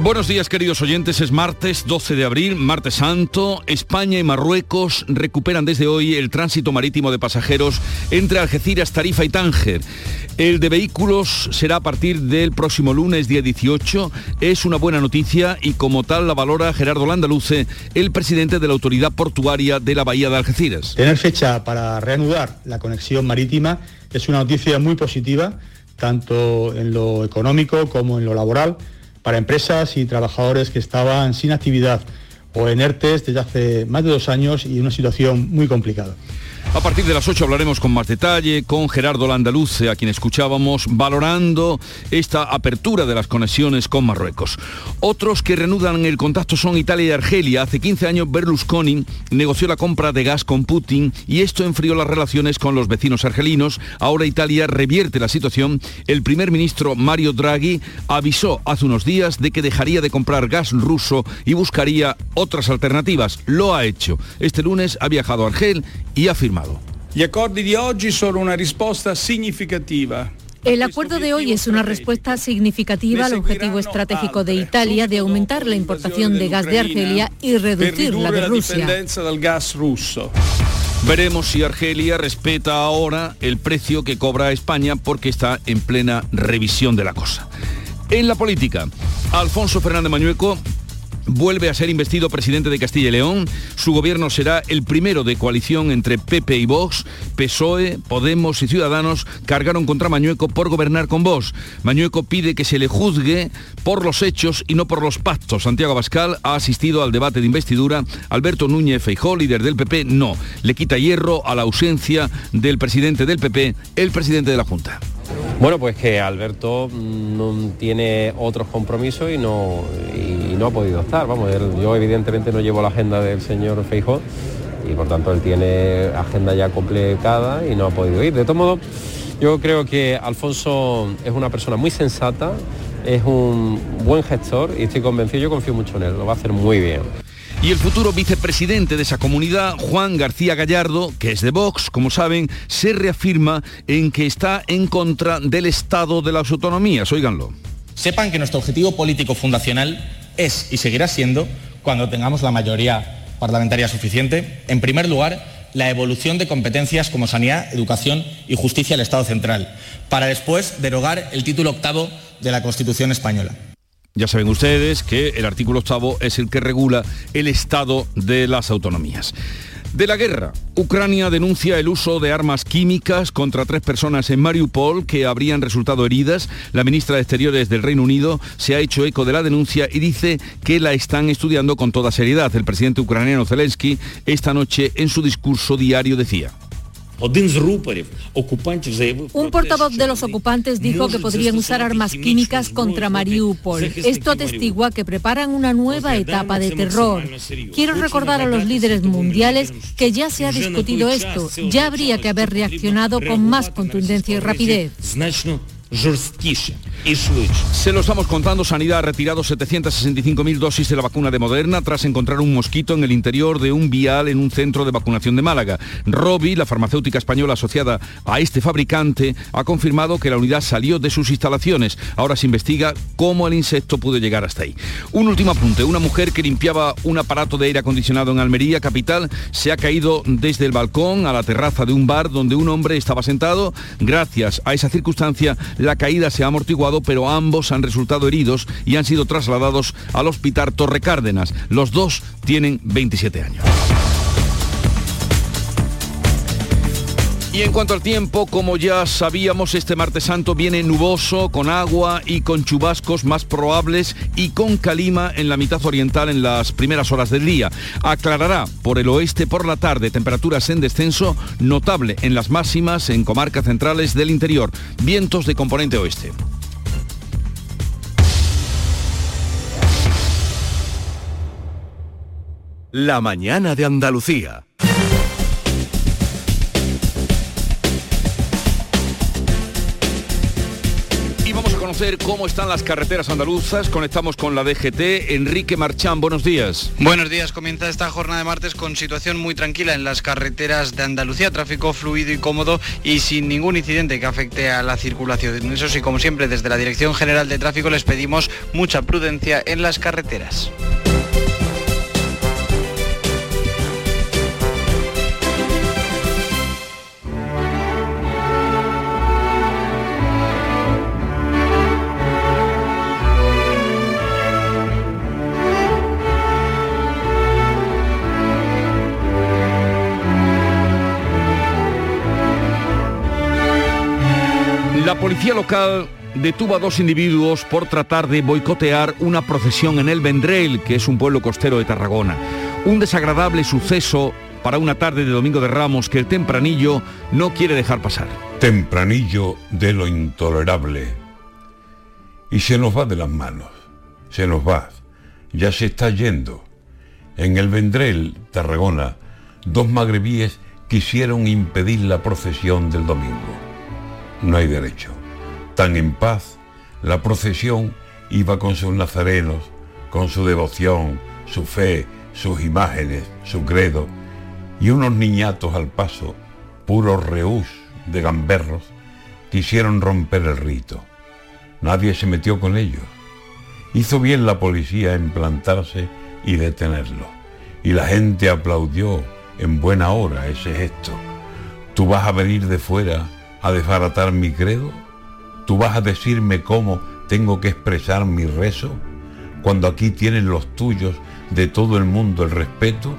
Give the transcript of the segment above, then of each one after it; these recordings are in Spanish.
Buenos días queridos oyentes, es martes 12 de abril, martes santo. España y Marruecos recuperan desde hoy el tránsito marítimo de pasajeros entre Algeciras, Tarifa y Tánger. El de vehículos será a partir del próximo lunes, día 18. Es una buena noticia y como tal la valora Gerardo Landaluce, el presidente de la Autoridad Portuaria de la Bahía de Algeciras. Tener fecha para reanudar la conexión marítima es una noticia muy positiva, tanto en lo económico como en lo laboral para empresas y trabajadores que estaban sin actividad o en ERTES desde hace más de dos años y una situación muy complicada. A partir de las 8 hablaremos con más detalle con Gerardo Landaluce, a quien escuchábamos, valorando esta apertura de las conexiones con Marruecos. Otros que reanudan el contacto son Italia y Argelia. Hace 15 años Berlusconi negoció la compra de gas con Putin y esto enfrió las relaciones con los vecinos argelinos. Ahora Italia revierte la situación. El primer ministro Mario Draghi avisó hace unos días de que dejaría de comprar gas ruso y buscaría otras alternativas. Lo ha hecho. Este lunes ha viajado a Argel y ha firmado Gli accordi di oggi sono una risposta significativa el acuerdo de hoy es una respuesta significativa al objetivo estratégico de Italia de aumentar la importación de gas de Argelia y reducir la de Rusia. Veremos si Argelia respeta ahora el precio que cobra España porque está en plena revisión de la cosa. En la política, Alfonso Fernández Mañueco vuelve a ser investido presidente de Castilla y León. Su gobierno será el primero de coalición entre PP y Vox. PSOE, Podemos y Ciudadanos cargaron contra Mañueco por gobernar con Vox. Mañueco pide que se le juzgue por los hechos y no por los pactos. Santiago Abascal ha asistido al debate de investidura. Alberto Núñez Feijó, líder del PP, no. Le quita hierro a la ausencia del presidente del PP, el presidente de la Junta. Bueno, pues que Alberto no tiene otros compromisos y no, y no ha podido estar. Vamos, yo evidentemente no llevo la agenda del señor Feijó y por tanto él tiene agenda ya complicada y no ha podido ir. De todo modo, yo creo que Alfonso es una persona muy sensata, es un buen gestor y estoy convencido, yo confío mucho en él, lo va a hacer muy bien. Y el futuro vicepresidente de esa comunidad, Juan García Gallardo, que es de Vox, como saben, se reafirma en que está en contra del Estado de las autonomías. Óiganlo. Sepan que nuestro objetivo político fundacional es y seguirá siendo, cuando tengamos la mayoría parlamentaria suficiente, en primer lugar, la evolución de competencias como sanidad, educación y justicia del Estado central, para después derogar el título octavo de la Constitución española. Ya saben ustedes que el artículo octavo es el que regula el estado de las autonomías. De la guerra, Ucrania denuncia el uso de armas químicas contra tres personas en Mariupol que habrían resultado heridas. La ministra de Exteriores del Reino Unido se ha hecho eco de la denuncia y dice que la están estudiando con toda seriedad. El presidente ucraniano Zelensky esta noche en su discurso diario decía. Un portavoz de los ocupantes dijo que podrían usar armas químicas contra Mariupol. Esto atestigua que preparan una nueva etapa de terror. Quiero recordar a los líderes mundiales que ya se ha discutido esto. Ya habría que haber reaccionado con más contundencia y rapidez. Se lo estamos contando, Sanidad ha retirado 765.000 dosis de la vacuna de Moderna tras encontrar un mosquito en el interior de un vial en un centro de vacunación de Málaga. Robi, la farmacéutica española asociada a este fabricante, ha confirmado que la unidad salió de sus instalaciones. Ahora se investiga cómo el insecto pudo llegar hasta ahí. Un último apunte, una mujer que limpiaba un aparato de aire acondicionado en Almería, capital, se ha caído desde el balcón a la terraza de un bar donde un hombre estaba sentado. Gracias a esa circunstancia, la caída se ha amortiguado, pero ambos han resultado heridos y han sido trasladados al Hospital Torre Cárdenas. Los dos tienen 27 años. Y en cuanto al tiempo, como ya sabíamos, este martes santo viene nuboso, con agua y con chubascos más probables y con calima en la mitad oriental en las primeras horas del día. Aclarará por el oeste por la tarde temperaturas en descenso notable en las máximas en comarcas centrales del interior. Vientos de componente oeste. La mañana de Andalucía. Cómo están las carreteras andaluzas. Conectamos con la DGT. Enrique Marchán, buenos días. Buenos días. Comienza esta jornada de martes con situación muy tranquila en las carreteras de Andalucía. Tráfico fluido y cómodo y sin ningún incidente que afecte a la circulación. Eso sí, como siempre, desde la Dirección General de Tráfico les pedimos mucha prudencia en las carreteras. La policía local detuvo a dos individuos por tratar de boicotear una procesión en el Vendrell, que es un pueblo costero de Tarragona. Un desagradable suceso para una tarde de Domingo de Ramos que el tempranillo no quiere dejar pasar. Tempranillo de lo intolerable. Y se nos va de las manos, se nos va, ya se está yendo. En el Vendrell, Tarragona, dos magrebíes quisieron impedir la procesión del domingo no hay derecho. Tan en paz, la procesión iba con sus nazarenos, con su devoción, su fe, sus imágenes, su credo, y unos niñatos al paso, puros reús de gamberros, quisieron romper el rito. Nadie se metió con ellos. Hizo bien la policía en plantarse y detenerlo. Y la gente aplaudió en buena hora ese gesto. Tú vas a venir de fuera a desbaratar mi credo? ¿Tú vas a decirme cómo tengo que expresar mi rezo? Cuando aquí tienen los tuyos de todo el mundo el respeto,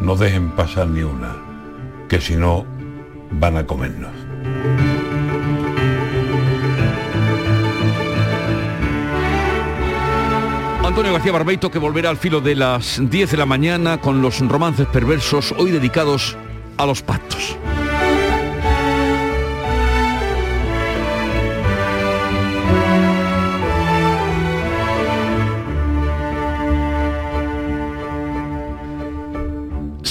no dejen pasar ni una, que si no van a comernos. Antonio García Barbeito que volverá al filo de las 10 de la mañana con los romances perversos hoy dedicados a los pactos.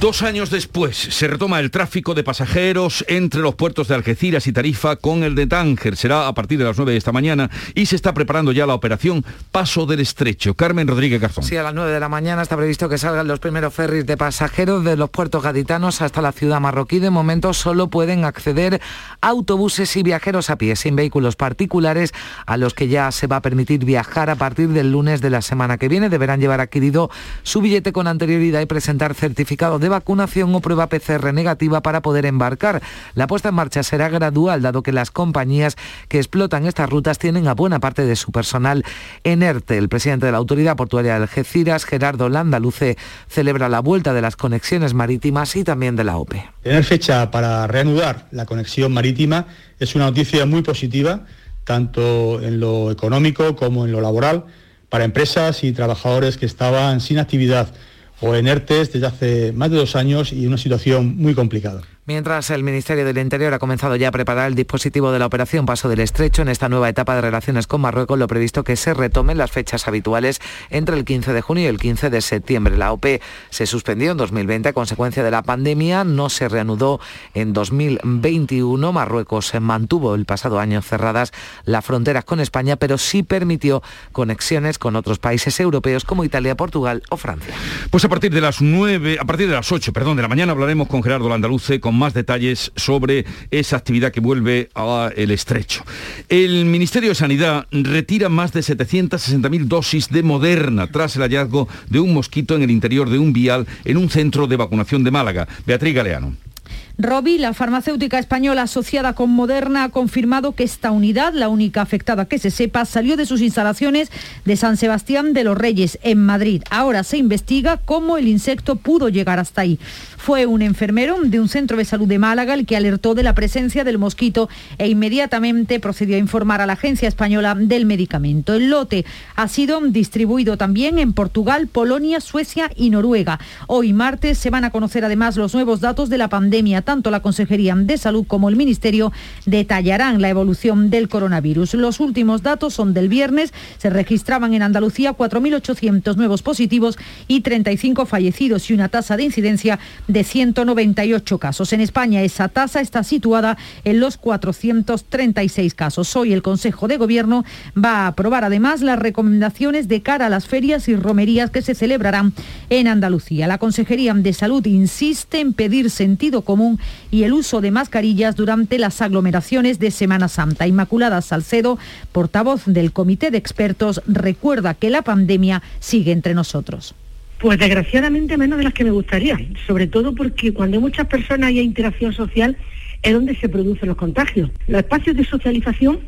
Dos años después se retoma el tráfico de pasajeros entre los puertos de Algeciras y Tarifa con el de Tánger. Será a partir de las 9 de esta mañana y se está preparando ya la operación Paso del Estrecho. Carmen Rodríguez Garzón. Sí, a las 9 de la mañana está previsto que salgan los primeros ferries de pasajeros de los puertos gaditanos hasta la ciudad marroquí. De momento solo pueden acceder autobuses y viajeros a pie, sin vehículos particulares, a los que ya se va a permitir viajar a partir del lunes de la semana que viene. Deberán llevar adquirido su billete con anterioridad y presentar certificado de vacunación o prueba PCR negativa para poder embarcar. La puesta en marcha será gradual, dado que las compañías que explotan estas rutas tienen a buena parte de su personal en ERTE. El presidente de la Autoridad Portuaria de Algeciras, Gerardo Landaluce, celebra la vuelta de las conexiones marítimas y también de la OPE. Tener fecha para reanudar la conexión marítima es una noticia muy positiva, tanto en lo económico como en lo laboral, para empresas y trabajadores que estaban sin actividad o en ERTES desde hace más de dos años y una situación muy complicada. Mientras el Ministerio del Interior ha comenzado ya a preparar el dispositivo de la operación Paso del Estrecho en esta nueva etapa de relaciones con Marruecos, lo previsto que se retomen las fechas habituales entre el 15 de junio y el 15 de septiembre. La OP se suspendió en 2020 a consecuencia de la pandemia, no se reanudó en 2021. Marruecos mantuvo el pasado año cerradas las fronteras con España, pero sí permitió conexiones con otros países europeos como Italia, Portugal o Francia. Pues a partir de las 9, a partir de las 8, perdón, de la mañana hablaremos con Gerardo Landaluce con más detalles sobre esa actividad que vuelve al estrecho. El Ministerio de Sanidad retira más de 760.000 dosis de Moderna tras el hallazgo de un mosquito en el interior de un vial en un centro de vacunación de Málaga. Beatriz Galeano. Robi, la farmacéutica española asociada con Moderna, ha confirmado que esta unidad, la única afectada que se sepa, salió de sus instalaciones de San Sebastián de los Reyes, en Madrid. Ahora se investiga cómo el insecto pudo llegar hasta ahí. Fue un enfermero de un centro de salud de Málaga el que alertó de la presencia del mosquito e inmediatamente procedió a informar a la Agencia Española del Medicamento. El lote ha sido distribuido también en Portugal, Polonia, Suecia y Noruega. Hoy martes se van a conocer además los nuevos datos de la pandemia tanto la Consejería de Salud como el Ministerio detallarán la evolución del coronavirus. Los últimos datos son del viernes. Se registraban en Andalucía 4.800 nuevos positivos y 35 fallecidos y una tasa de incidencia de 198 casos. En España esa tasa está situada en los 436 casos. Hoy el Consejo de Gobierno va a aprobar además las recomendaciones de cara a las ferias y romerías que se celebrarán en Andalucía. La Consejería de Salud insiste en pedir sentido común y el uso de mascarillas durante las aglomeraciones de Semana Santa. Inmaculada Salcedo, portavoz del Comité de Expertos, recuerda que la pandemia sigue entre nosotros. Pues desgraciadamente menos de las que me gustaría, sobre todo porque cuando hay muchas personas y hay interacción social es donde se producen los contagios. Los espacios de socialización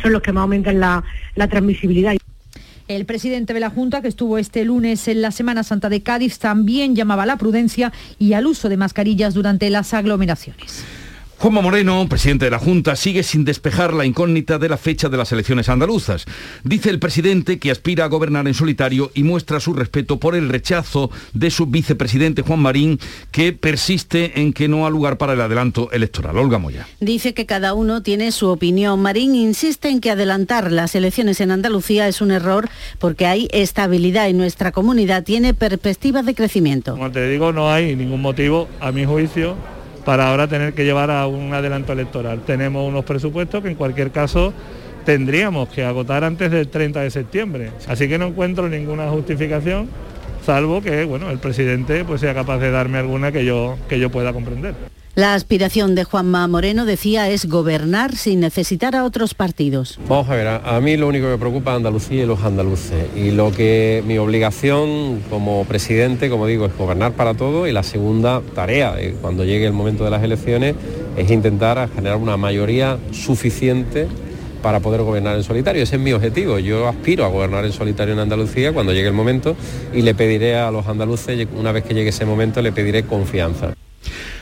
son los que más aumentan la, la transmisibilidad. El presidente de la Junta, que estuvo este lunes en la Semana Santa de Cádiz, también llamaba a la prudencia y al uso de mascarillas durante las aglomeraciones. Juanma Moreno, presidente de la Junta, sigue sin despejar la incógnita de la fecha de las elecciones andaluzas. Dice el presidente que aspira a gobernar en solitario y muestra su respeto por el rechazo de su vicepresidente Juan Marín, que persiste en que no ha lugar para el adelanto electoral. Olga Moya. Dice que cada uno tiene su opinión. Marín insiste en que adelantar las elecciones en Andalucía es un error porque hay estabilidad y nuestra comunidad tiene perspectivas de crecimiento. Como te digo, no hay ningún motivo, a mi juicio, para ahora tener que llevar a un adelanto electoral. Tenemos unos presupuestos que en cualquier caso tendríamos que agotar antes del 30 de septiembre. Así que no encuentro ninguna justificación, salvo que bueno, el presidente pues, sea capaz de darme alguna que yo, que yo pueda comprender. La aspiración de Juanma Moreno, decía, es gobernar sin necesitar a otros partidos. Vamos a ver, a, mí lo único que me preocupa Andalucía y los andaluces. Y lo que mi obligación como presidente, como digo, es gobernar para todo y la segunda tarea, eh, cuando llegue el momento de las elecciones, es intentar generar una mayoría suficiente para poder gobernar en solitario. Ese es mi objetivo. Yo aspiro a gobernar en solitario en Andalucía cuando llegue el momento y le pediré a los andaluces, una vez que llegue ese momento, le pediré confianza.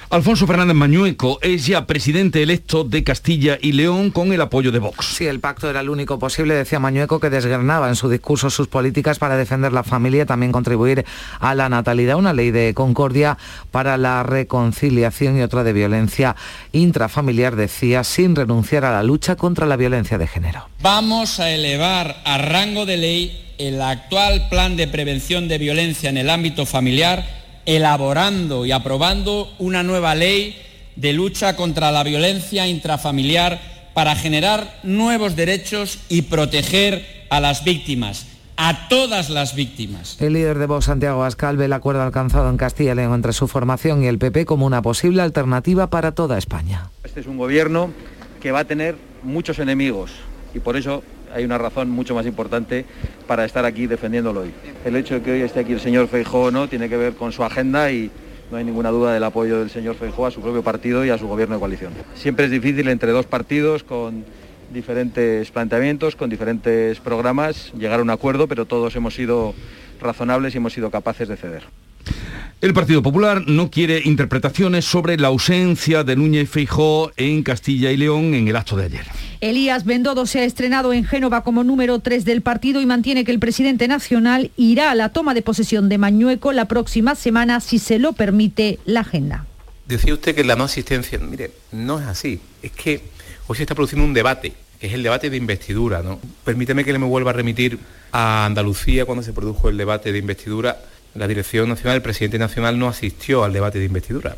Alfonso Fernández Mañueco es ya presidente electo de Castilla y León con el apoyo de Vox. Sí, el pacto era el único posible, decía Mañueco, que desgranaba en su discurso sus políticas para defender la familia y también contribuir a la natalidad, una ley de concordia para la reconciliación y otra de violencia intrafamiliar, decía, sin renunciar a la lucha contra la violencia de género. Vamos a elevar a rango de ley el actual plan de prevención de violencia en el ámbito familiar elaborando y aprobando una nueva ley de lucha contra la violencia intrafamiliar para generar nuevos derechos y proteger a las víctimas a todas las víctimas. El líder de Vox, Santiago Ascal, ve el acuerdo alcanzado en Castilla y León entre su formación y el PP como una posible alternativa para toda España. Este es un gobierno que va a tener muchos enemigos y por eso hay una razón mucho más importante para estar aquí defendiéndolo hoy. El hecho de que hoy esté aquí el señor Feijóo no tiene que ver con su agenda y no hay ninguna duda del apoyo del señor Feijóo a su propio partido y a su gobierno de coalición. Siempre es difícil entre dos partidos con diferentes planteamientos, con diferentes programas, llegar a un acuerdo, pero todos hemos sido razonables y hemos sido capaces de ceder. El Partido Popular no quiere interpretaciones sobre la ausencia de Núñez Feijó en Castilla y León en el acto de ayer. Elías Bendodo se ha estrenado en Génova como número 3 del partido y mantiene que el presidente nacional irá a la toma de posesión de Mañueco la próxima semana si se lo permite la agenda. Decía usted que la no asistencia, mire, no es así, es que hoy se está produciendo un debate que es el debate de investidura. ¿no? Permíteme que le me vuelva a remitir a Andalucía cuando se produjo el debate de investidura la Dirección Nacional, el presidente nacional no asistió al debate de investidura,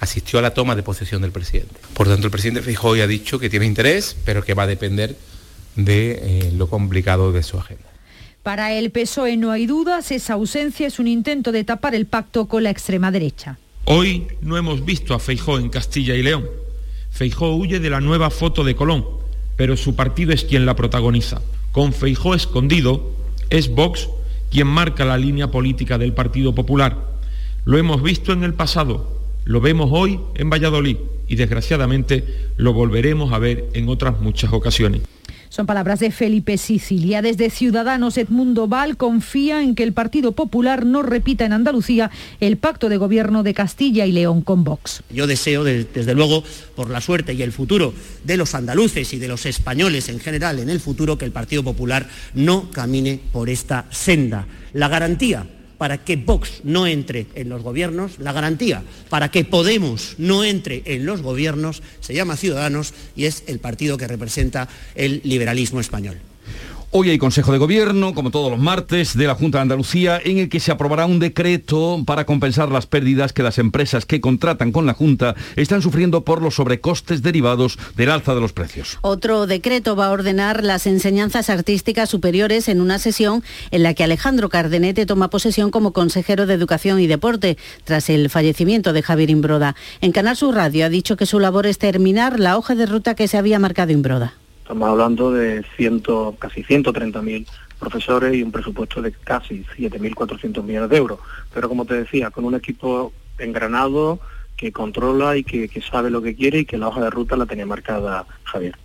asistió a la toma de posesión del presidente. Por tanto, el presidente Fijó ha dicho que tiene interés, pero que va a depender de eh, lo complicado de su agenda. Para el PSOE no hay dudas, esa ausencia es un intento de tapar el pacto con la extrema derecha. Hoy no hemos visto a Feijó en Castilla y León. Feijó huye de la nueva foto de Colón, pero su partido es quien la protagoniza. Con Feijó escondido, es Vox quien marca la línea política del Partido Popular. Lo hemos visto en el pasado, Lo vemos hoy en Valladolid y desgraciadamente lo volveremos a ver en otras muchas ocasiones. Son palabras de Felipe Sicilia. Desde Ciudadanos, Edmundo Val confía en que el Partido Popular no repita en Andalucía el pacto de gobierno de Castilla y León con Vox. Yo deseo, desde luego, por la suerte y el futuro de los andaluces y de los españoles en general en el futuro, que el Partido Popular no camine por esta senda. La garantía para que Vox no entre en los gobiernos, la garantía para que Podemos no entre en los gobiernos se llama Ciudadanos y es el partido que representa el liberalismo español. Hoy hay Consejo de Gobierno, como todos los martes, de la Junta de Andalucía, en el que se aprobará un decreto para compensar las pérdidas que las empresas que contratan con la Junta están sufriendo por los sobrecostes derivados del alza de los precios. Otro decreto va a ordenar las enseñanzas artísticas superiores en una sesión en la que Alejandro Cardenete toma posesión como consejero de Educación y Deporte tras el fallecimiento de Javier Imbroda. En Canal Sur Radio ha dicho que su labor es terminar la hoja de ruta que se había marcado Imbroda. Estamos hablando de ciento, casi 130.000 profesores y un presupuesto de casi 7.400 millones de euros. Pero como te decía, con un equipo engranado que controla y que, que sabe lo que quiere y que la hoja de ruta la tenía marcada Javier.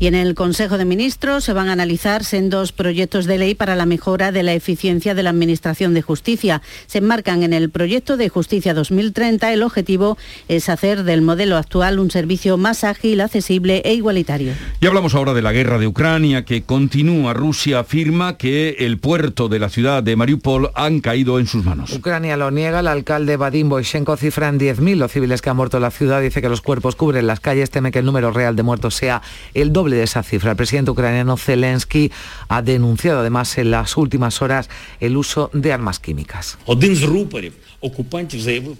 Y en el Consejo de Ministros se van a analizar sendos proyectos de ley para la mejora de la eficiencia de la Administración de Justicia. Se enmarcan en el proyecto de Justicia 2030. El objetivo es hacer del modelo actual un servicio más ágil, accesible e igualitario. Y hablamos ahora de la guerra de Ucrania que continúa. Rusia afirma que el puerto de la ciudad de Mariupol han caído en sus manos. Ucrania lo niega. El alcalde Vadim Boyshenko cifra en 10.000 los civiles que han muerto en la ciudad. Dice que los cuerpos cubren las calles. Teme que el número real de muertos sea el doble de esa cifra. El presidente ucraniano Zelensky ha denunciado además en las últimas horas el uso de armas químicas.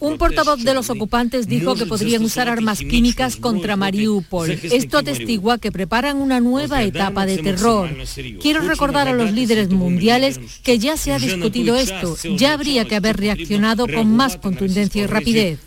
Un portavoz de los ocupantes dijo que podrían usar armas químicas contra Mariupol. Esto atestigua que preparan una nueva etapa de terror. Quiero recordar a los líderes mundiales que ya se ha discutido esto. Ya habría que haber reaccionado con más contundencia y rapidez.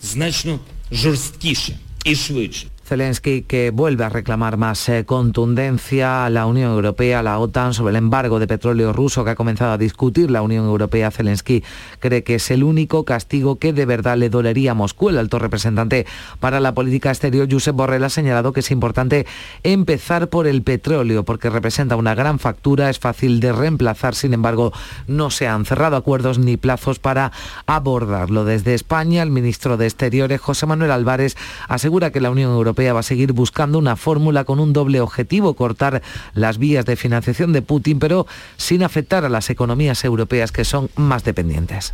Zelensky que vuelve a reclamar más eh, contundencia a la Unión Europea, a la OTAN sobre el embargo de petróleo ruso que ha comenzado a discutir la Unión Europea. Zelensky cree que es el único castigo que de verdad le dolería a Moscú. El alto representante para la política exterior, Josep Borrell, ha señalado que es importante empezar por el petróleo porque representa una gran factura, es fácil de reemplazar, sin embargo, no se han cerrado acuerdos ni plazos para abordarlo. Desde España, el ministro de Exteriores, José Manuel Álvarez, asegura que la Unión Europea va a seguir buscando una fórmula con un doble objetivo, cortar las vías de financiación de Putin, pero sin afectar a las economías europeas que son más dependientes.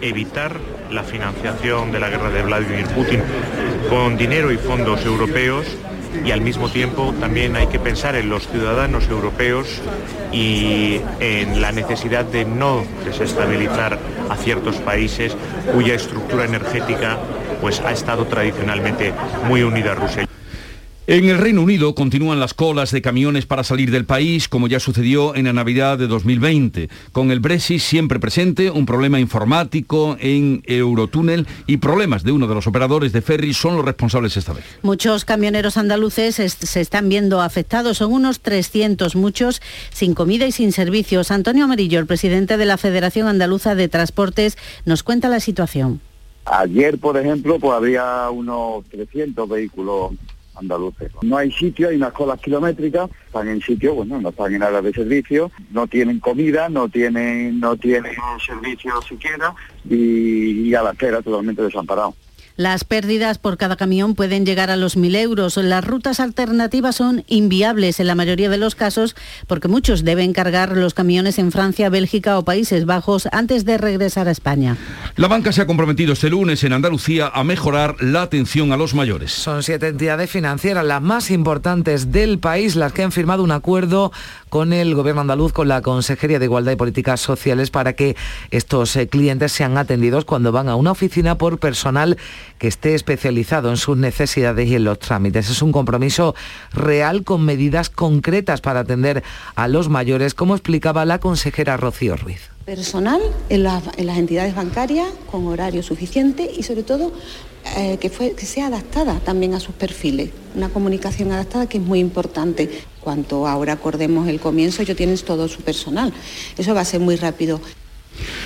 Evitar la financiación de la guerra de Vladimir Putin con dinero y fondos europeos y al mismo tiempo también hay que pensar en los ciudadanos europeos y en la necesidad de no desestabilizar a ciertos países cuya estructura energética pues ha estado tradicionalmente muy unida a Rusia. En el Reino Unido continúan las colas de camiones para salir del país, como ya sucedió en la Navidad de 2020. Con el Brexit siempre presente, un problema informático en Eurotúnel y problemas de uno de los operadores de ferry son los responsables esta vez. Muchos camioneros andaluces se están viendo afectados, son unos 300, muchos sin comida y sin servicios. Antonio Amarillo, el presidente de la Federación Andaluza de Transportes, nos cuenta la situación. Ayer, por ejemplo, pues había unos 300 vehículos andaluces. No hay sitio, hay unas colas kilométricas, están en sitio, bueno, no están en áreas de servicio, no tienen comida, no tienen, no tienen servicio siquiera y, y a la espera totalmente desamparado. Las pérdidas por cada camión pueden llegar a los 1.000 euros. Las rutas alternativas son inviables en la mayoría de los casos porque muchos deben cargar los camiones en Francia, Bélgica o Países Bajos antes de regresar a España. La banca se ha comprometido este lunes en Andalucía a mejorar la atención a los mayores. Son siete entidades financieras, las más importantes del país, las que han firmado un acuerdo con el Gobierno andaluz, con la Consejería de Igualdad y Políticas Sociales, para que estos eh, clientes sean atendidos cuando van a una oficina por personal que esté especializado en sus necesidades y en los trámites. Es un compromiso real con medidas concretas para atender a los mayores, como explicaba la consejera Rocío Ruiz personal en, las entidades bancarias con horario suficiente y sobre todo eh, que, que sea adaptada también a sus perfiles. Una comunicación adaptada que es muy importante. Cuanto ahora acordemos el comienzo, ellos tienen todo su personal. Eso va a ser muy rápido.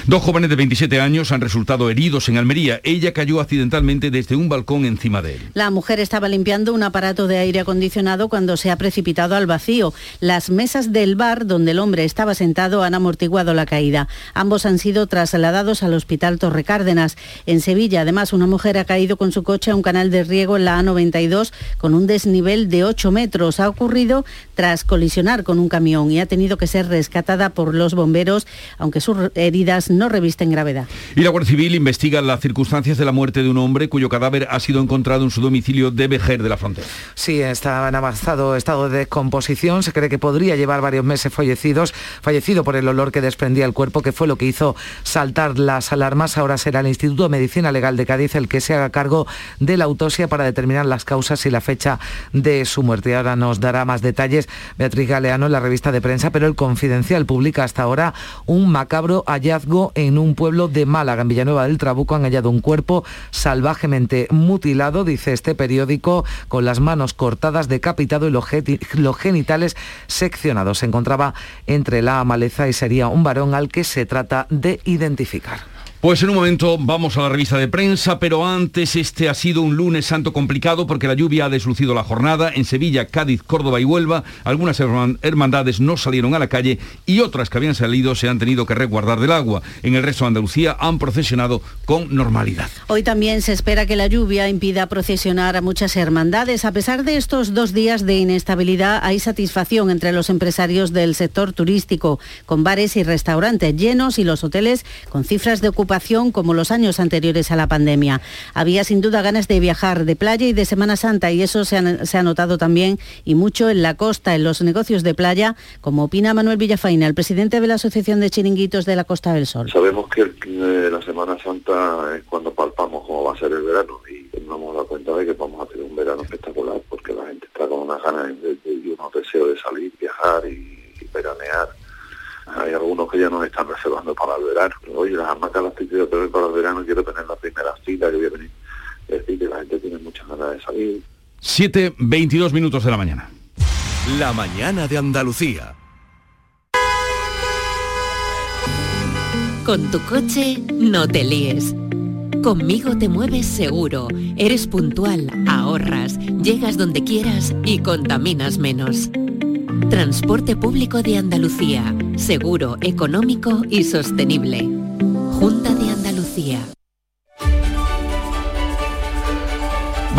Dos jóvenes de 27 años han resultado heridos en Almería. Ella cayó accidentalmente desde un balcón encima de él. La mujer estaba limpiando un aparato de aire acondicionado cuando se ha precipitado al vacío. Las mesas del bar donde el hombre estaba sentado han amortiguado la caída. Ambos han sido trasladados al hospital Torre Cárdenas. En Sevilla, además, una mujer ha caído con su coche a un canal de riego en la A92 con un desnivel de 8 metros. Ha ocurrido tras colisionar con un camión y ha tenido que ser rescatada por los bomberos, aunque sus heridas no revisten gravedad. Y la Guardia Civil investiga las circunstancias de la muerte de un hombre cuyo cadáver ha sido encontrado en su domicilio de Vejer de la Frontera. Sí, está en avanzado estado de descomposición. Se cree que podría llevar varios meses fallecidos, fallecido por el olor que desprendía el cuerpo, que fue lo que hizo saltar las alarmas. Ahora será el Instituto de Medicina Legal de Cádiz el que se haga cargo de la autopsia para determinar las causas y la fecha de su muerte. Ahora nos dará más detalles Beatriz Galeano en la revista de prensa, pero el Confidencial publica hasta ahora un macabro en un pueblo de Málaga, en Villanueva del Trabuco. Han hallado un cuerpo salvajemente mutilado, dice este periódico, con las manos cortadas, decapitado y los, los genitales seccionados. Se encontraba entre la maleza y sería un varón al que se trata de identificar. Pues en un momento vamos a la revista de prensa, pero antes este ha sido un lunes santo complicado porque la lluvia ha deslucido la jornada. En Sevilla, Cádiz, Córdoba y Huelva, algunas hermandades no salieron a la calle y otras que habían salido se han tenido que resguardar del agua. En el resto de Andalucía han procesionado con normalidad. Hoy también se espera que la lluvia impida procesionar a muchas hermandades. A pesar de estos dos días de inestabilidad, hay satisfacción entre los empresarios del sector turístico, con bares y restaurantes llenos y los hoteles con cifras de ocupación como los años anteriores a la pandemia. Había sin duda ganas de viajar de playa y de Semana Santa y eso se ha, notado también y mucho en la costa, en los negocios de playa, como opina Manuel Villafaina, el presidente de la Asociación de Chiringuitos de la Costa del Sol. Sabemos que la Semana Santa es cuando palpamos cómo va a ser el verano y nos hemos dado cuenta de que vamos a tener un verano espectacular porque la gente está con unas ganas y unos deseos de salir, viajar y veranear hay algunos que ya nos están reservando para el verano. Oye, las hamacas las estoy tener para el verano, quiero tener la primera fila que voy a venir. Es decir, que la gente tiene muchas ganas de salir. 7, 22 minutos de la mañana. La mañana de Andalucía. Con tu coche no te líes. Conmigo te mueves seguro, eres puntual, ahorras, llegas donde quieras y contaminas menos. Transporte público de Andalucía, seguro, económico y sostenible. Junta de Andalucía.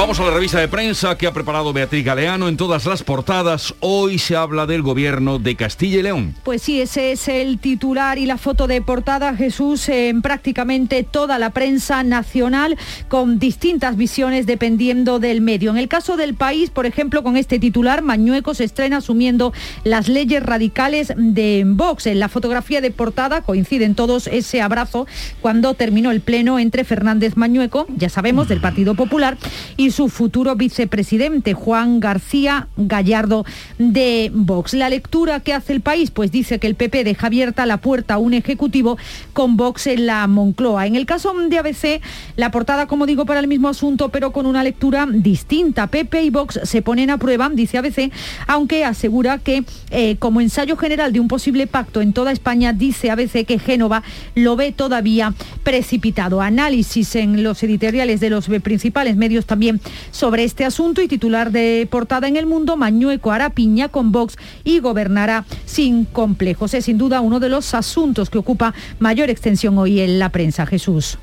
Vamos a la revista de prensa que ha preparado Beatriz Galeano. En todas las portadas hoy se habla del gobierno de Castilla y León. Pues sí, ese es el titular y la foto de portada, Jesús, en prácticamente toda la prensa nacional con distintas visiones dependiendo del medio. En el caso del país, por ejemplo, con este titular, Mañueco se estrena asumiendo las leyes radicales de Vox. En la fotografía de portada coinciden todos ese abrazo cuando terminó el pleno entre Fernández Mañueco, ya sabemos, del Partido Popular, y su futuro vicepresidente, Juan García Gallardo de Vox. La lectura que hace el país, pues dice que el PP deja abierta la puerta a un ejecutivo con Vox en la Moncloa. En el caso de ABC, la portada, como digo, para el mismo asunto, pero con una lectura distinta. PP y Vox se ponen a prueba, dice ABC, aunque asegura que eh, como ensayo general de un posible pacto en toda España, dice ABC que Génova lo ve todavía precipitado. Análisis en los editoriales de los principales medios también sobre este asunto y titular de portada en el mundo, Mañueco hará piña con Vox y gobernará sin complejos. Es sin duda uno de los asuntos que ocupa mayor extensión hoy en la prensa. Jesús.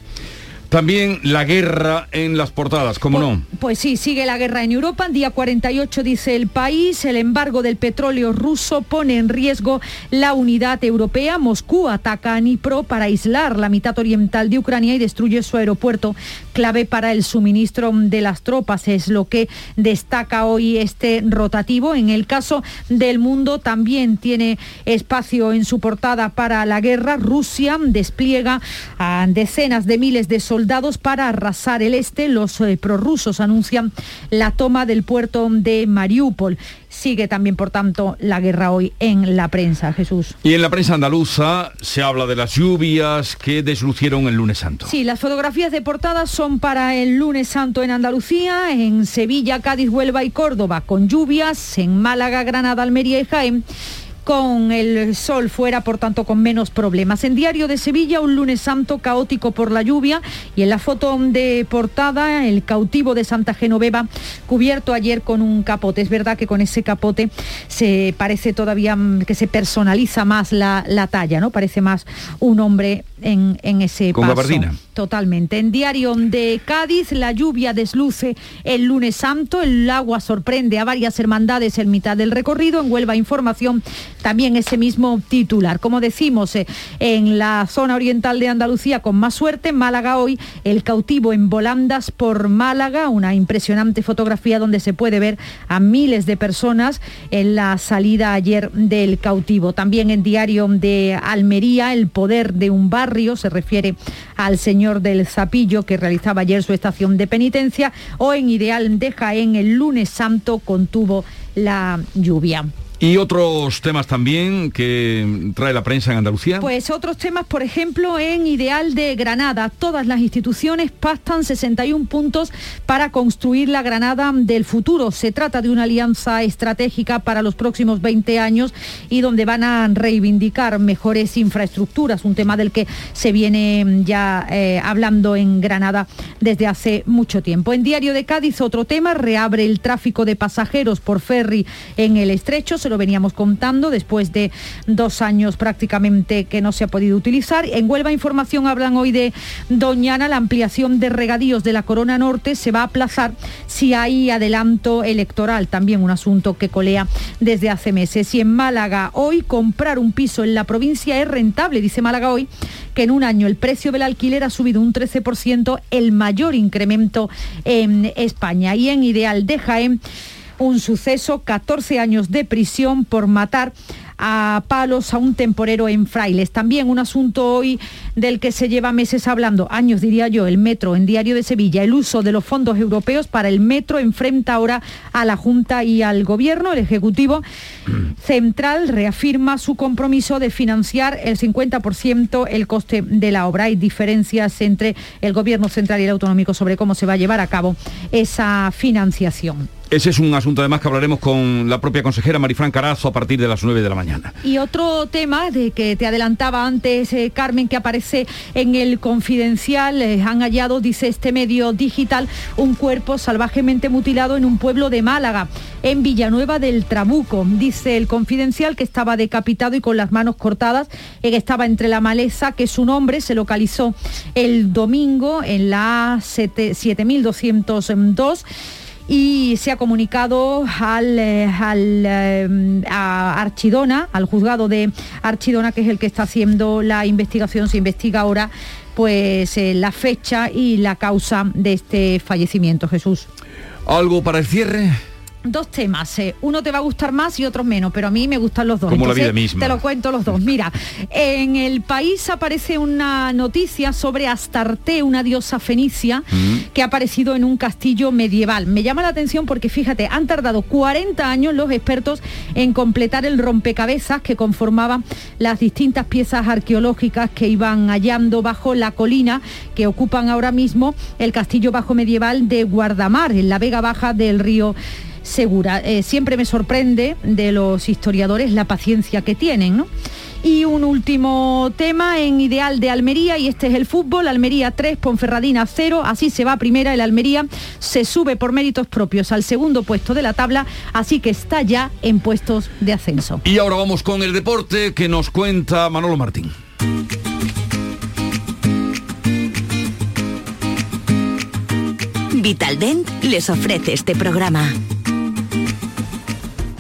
También la guerra en las portadas, ¿cómo pues, no? Pues sí, sigue la guerra en Europa. En día 48 dice el país, el embargo del petróleo ruso pone en riesgo la unidad europea. Moscú ataca a Dnipro para aislar la mitad oriental de Ucrania y destruye su aeropuerto, clave para el suministro de las tropas. Es lo que destaca hoy este rotativo. En el caso del mundo también tiene espacio en su portada para la guerra. Rusia despliega a decenas de miles de soldados soldados para arrasar el este. Los eh, prorrusos anuncian la toma del puerto de Mariupol. Sigue también, por tanto, la guerra hoy en la prensa, Jesús. Y en la prensa andaluza se habla de las lluvias que deslucieron el lunes santo. Sí, las fotografías de portada son para el lunes santo en Andalucía, en Sevilla, Cádiz, Huelva y Córdoba, con lluvias, en Málaga, Granada, Almería y Jaén con el sol fuera, por tanto con menos problemas. En Diario de Sevilla, un lunes santo caótico por la lluvia y en la foto de portada, el cautivo de Santa Genoveva cubierto ayer con un capote. Es verdad que con ese capote se parece todavía mm, que se personaliza más la, la talla, ¿no? Parece más un hombre en, en ese Con paso. gabardina. Totalmente. En Diario de Cádiz, la lluvia desluce el lunes santo, el agua sorprende a varias hermandades en mitad del recorrido. En Huelva Información también ese mismo titular. Como decimos, eh, en la zona oriental de Andalucía con más suerte, Málaga hoy, el cautivo en volandas por Málaga, una impresionante fotografía donde se puede ver a miles de personas en la salida ayer del cautivo. También en Diario de Almería, el poder de un barrio, se refiere al señor del Zapillo que realizaba ayer su estación de penitencia, o en Ideal de Jaén, el lunes santo contuvo la lluvia. Y otros temas también que trae la prensa en Andalucía. Pues otros temas, por ejemplo, en Ideal de Granada. Todas las instituciones pactan 61 puntos para construir la Granada del futuro. Se trata de una alianza estratégica para los próximos 20 años y donde van a reivindicar mejores infraestructuras, un tema del que se viene ya eh, hablando en Granada desde hace mucho tiempo. En Diario de Cádiz, otro tema, reabre el tráfico de pasajeros por ferry en el estrecho lo veníamos contando después de dos años prácticamente que no se ha podido utilizar. En Huelva Información hablan hoy de Doñana, la ampliación de regadíos de la Corona Norte se va a aplazar si hay adelanto electoral, también un asunto que colea desde hace meses. Y en Málaga hoy comprar un piso en la provincia es rentable, dice Málaga hoy, que en un año el precio del alquiler ha subido un 13%, el mayor incremento en España. Y en Ideal de Jaén, un suceso, 14 años de prisión por matar a palos a un temporero en Frailes. También un asunto hoy del que se lleva meses hablando, años diría yo, el metro en Diario de Sevilla. El uso de los fondos europeos para el metro enfrenta ahora a la Junta y al Gobierno. El Ejecutivo Central reafirma su compromiso de financiar el 50% el coste de la obra. Hay diferencias entre el Gobierno Central y el Autonómico sobre cómo se va a llevar a cabo esa financiación. Ese es un asunto además que hablaremos con la propia consejera Marifran Carazo a partir de las 9 de la mañana. Y otro tema de que te adelantaba antes, eh, Carmen, que aparece en el confidencial, eh, han hallado, dice este medio digital, un cuerpo salvajemente mutilado en un pueblo de Málaga, en Villanueva del Trabuco. Dice el confidencial que estaba decapitado y con las manos cortadas, eh, que estaba entre la maleza, que su nombre se localizó el domingo en la 7202 y se ha comunicado al, eh, al eh, a Archidona, al juzgado de Archidona, que es el que está haciendo la investigación. Se investiga ahora pues eh, la fecha y la causa de este fallecimiento, Jesús. ¿Algo para el cierre? Dos temas, eh, uno te va a gustar más y otro menos, pero a mí me gustan los dos. Como la Entonces, vida misma. Te lo cuento los dos. Mira, en el país aparece una noticia sobre Astarte, una diosa fenicia que ha aparecido en un castillo medieval. Me llama la atención porque fíjate, han tardado 40 años los expertos en completar el rompecabezas que conformaba las distintas piezas arqueológicas que iban hallando bajo la colina que ocupan ahora mismo el castillo bajo medieval de Guardamar, en la vega baja del río Segura. Eh, siempre me sorprende de los historiadores la paciencia que tienen, ¿no? Y un último tema en Ideal de Almería, y este es el fútbol, Almería 3, Ponferradina 0, así se va a primera, el Almería se sube por méritos propios al segundo puesto de la tabla, así que está ya en puestos de ascenso. Y ahora vamos con el deporte que nos cuenta Manolo Martín. Vitaldent les ofrece este programa.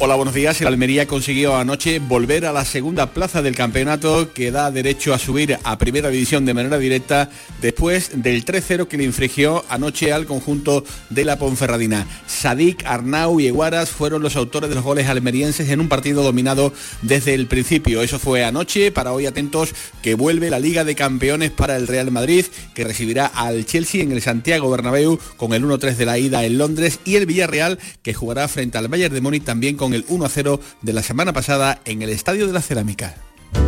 Hola, buenos días. El Almería consiguió anoche volver a la segunda plaza del campeonato que da derecho a subir a primera división de manera directa después del 3-0 que le infligió anoche al conjunto de la Ponferradina. Sadik, Arnau y Eguaras fueron los autores de los goles almerienses en un partido dominado desde el principio. Eso fue anoche. Para hoy atentos que vuelve la Liga de Campeones para el Real Madrid que recibirá al Chelsea en el Santiago Bernabéu con el 1-3 de la ida en Londres y el Villarreal que jugará frente al Bayern de Múnich también con el 1-0 de la semana pasada en el Estadio de la Cerámica.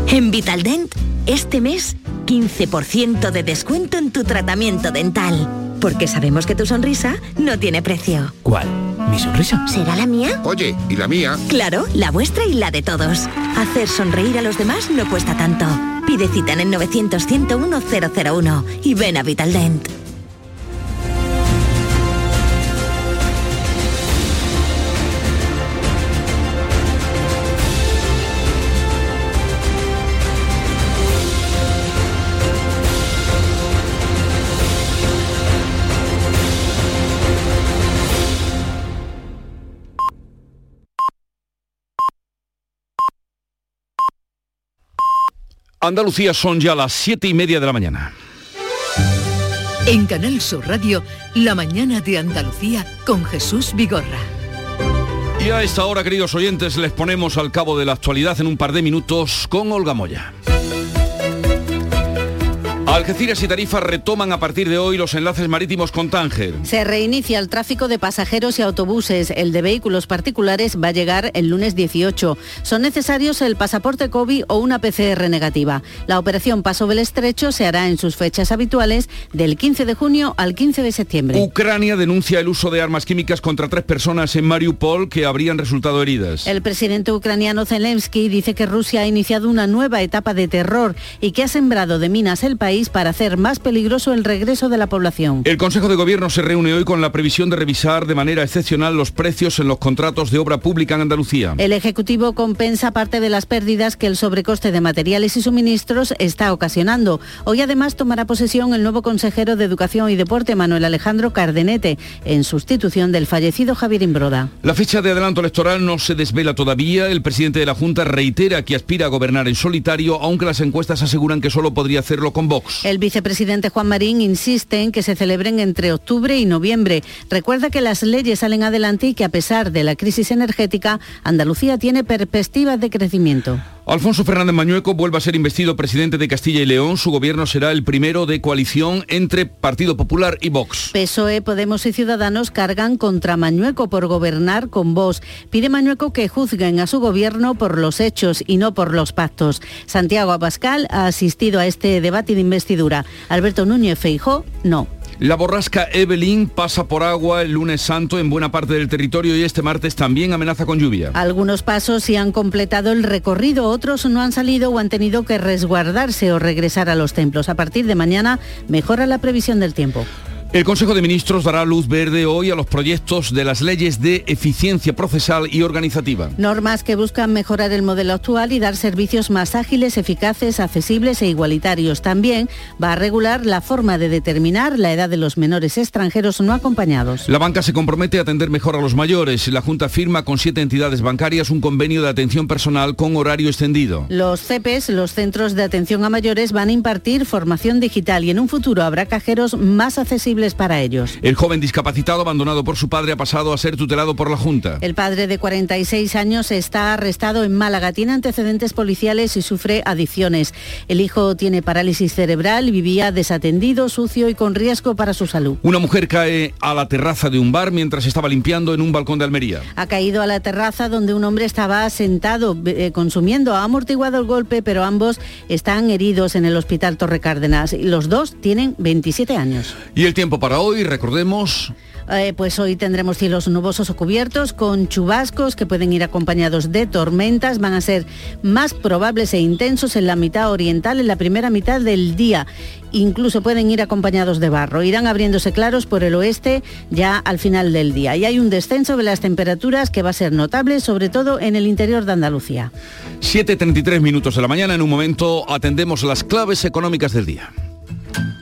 En Vitaldent, este mes, 15% de descuento en tu tratamiento dental. Porque sabemos que tu sonrisa no tiene precio. ¿Cuál? ¿Mi sonrisa? ¿Será la mía? Oye, ¿y la mía? Claro, la vuestra y la de todos. Hacer sonreír a los demás no cuesta tanto. Pide cita en el 900 101 001 y ven a Vitaldent. Andalucía son ya las siete y media de la mañana. En Canal Sur Radio, La mañana de Andalucía con Jesús Vigorra. Y a esta hora, queridos oyentes, les ponemos al cabo de la actualidad en un par de minutos con Olga Moya. Algeciras y Tarifa retoman a partir de hoy los enlaces marítimos con Tánger. Se reinicia el tráfico de pasajeros y autobuses. El de vehículos particulares va a llegar el lunes 18. Son necesarios el pasaporte COVID o una PCR negativa. La operación Paso del Estrecho se hará en sus fechas habituales del 15 de junio al 15 de septiembre. Ucrania denuncia el uso de armas químicas contra tres personas en Mariupol que habrían resultado heridas. El presidente ucraniano Zelensky dice que Rusia ha iniciado una nueva etapa de terror y que ha sembrado de minas el país para hacer más peligroso el regreso de la población. El Consejo de Gobierno se reúne hoy con la previsión de revisar de manera excepcional los precios en los contratos de obra pública en Andalucía. El Ejecutivo compensa parte de las pérdidas que el sobrecoste de materiales y suministros está ocasionando. Hoy además tomará posesión el nuevo consejero de Educación y Deporte, Manuel Alejandro Cardenete, en sustitución del fallecido Javier Imbroda. La fecha de adelanto electoral no se desvela todavía. El presidente de la Junta reitera que aspira a gobernar en solitario, aunque las encuestas aseguran que solo podría hacerlo con Vox. El vicepresidente Juan Marín insiste en que se celebren entre octubre y noviembre. Recuerda que las leyes salen adelante y que a pesar de la crisis energética, Andalucía tiene perspectivas de crecimiento. Alfonso Fernández Mañueco vuelve a ser investido presidente de Castilla y León. Su gobierno será el primero de coalición entre Partido Popular y Vox. PSOE, Podemos y Ciudadanos cargan contra Mañueco por gobernar con Vox. Pide Mañueco que juzguen a su gobierno por los hechos y no por los pactos. Santiago Abascal ha asistido a este debate de investidura. Alberto Núñez Feijó, no. La borrasca Evelyn pasa por agua el lunes santo en buena parte del territorio y este martes también amenaza con lluvia. Algunos pasos sí han completado el recorrido, otros no han salido o han tenido que resguardarse o regresar a los templos. A partir de mañana mejora la previsión del tiempo. El Consejo de Ministros dará luz verde hoy a los proyectos de las leyes de eficiencia procesal y organizativa. Normas que buscan mejorar el modelo actual y dar servicios más ágiles, eficaces, accesibles e igualitarios. También va a regular la forma de determinar la edad de los menores extranjeros no acompañados. La banca se compromete a atender mejor a los mayores. La Junta firma con siete entidades bancarias un convenio de atención personal con horario extendido. Los CEPES, los Centros de Atención a Mayores, van a impartir formación digital y en un futuro habrá cajeros más accesibles para ellos. El joven discapacitado abandonado por su padre ha pasado a ser tutelado por la Junta. El padre de 46 años está arrestado en Málaga, tiene antecedentes policiales y sufre adicciones. El hijo tiene parálisis cerebral vivía desatendido, sucio y con riesgo para su salud. Una mujer cae a la terraza de un bar mientras estaba limpiando en un balcón de Almería. Ha caído a la terraza donde un hombre estaba sentado eh, consumiendo. Ha amortiguado el golpe, pero ambos están heridos en el hospital Torre Cárdenas. Los dos tienen 27 años. Y el tiempo para hoy, recordemos... Eh, pues hoy tendremos cielos nubosos o cubiertos con chubascos que pueden ir acompañados de tormentas. Van a ser más probables e intensos en la mitad oriental, en la primera mitad del día. Incluso pueden ir acompañados de barro. Irán abriéndose claros por el oeste ya al final del día. Y hay un descenso de las temperaturas que va a ser notable, sobre todo en el interior de Andalucía. 7.33 minutos de la mañana. En un momento atendemos las claves económicas del día.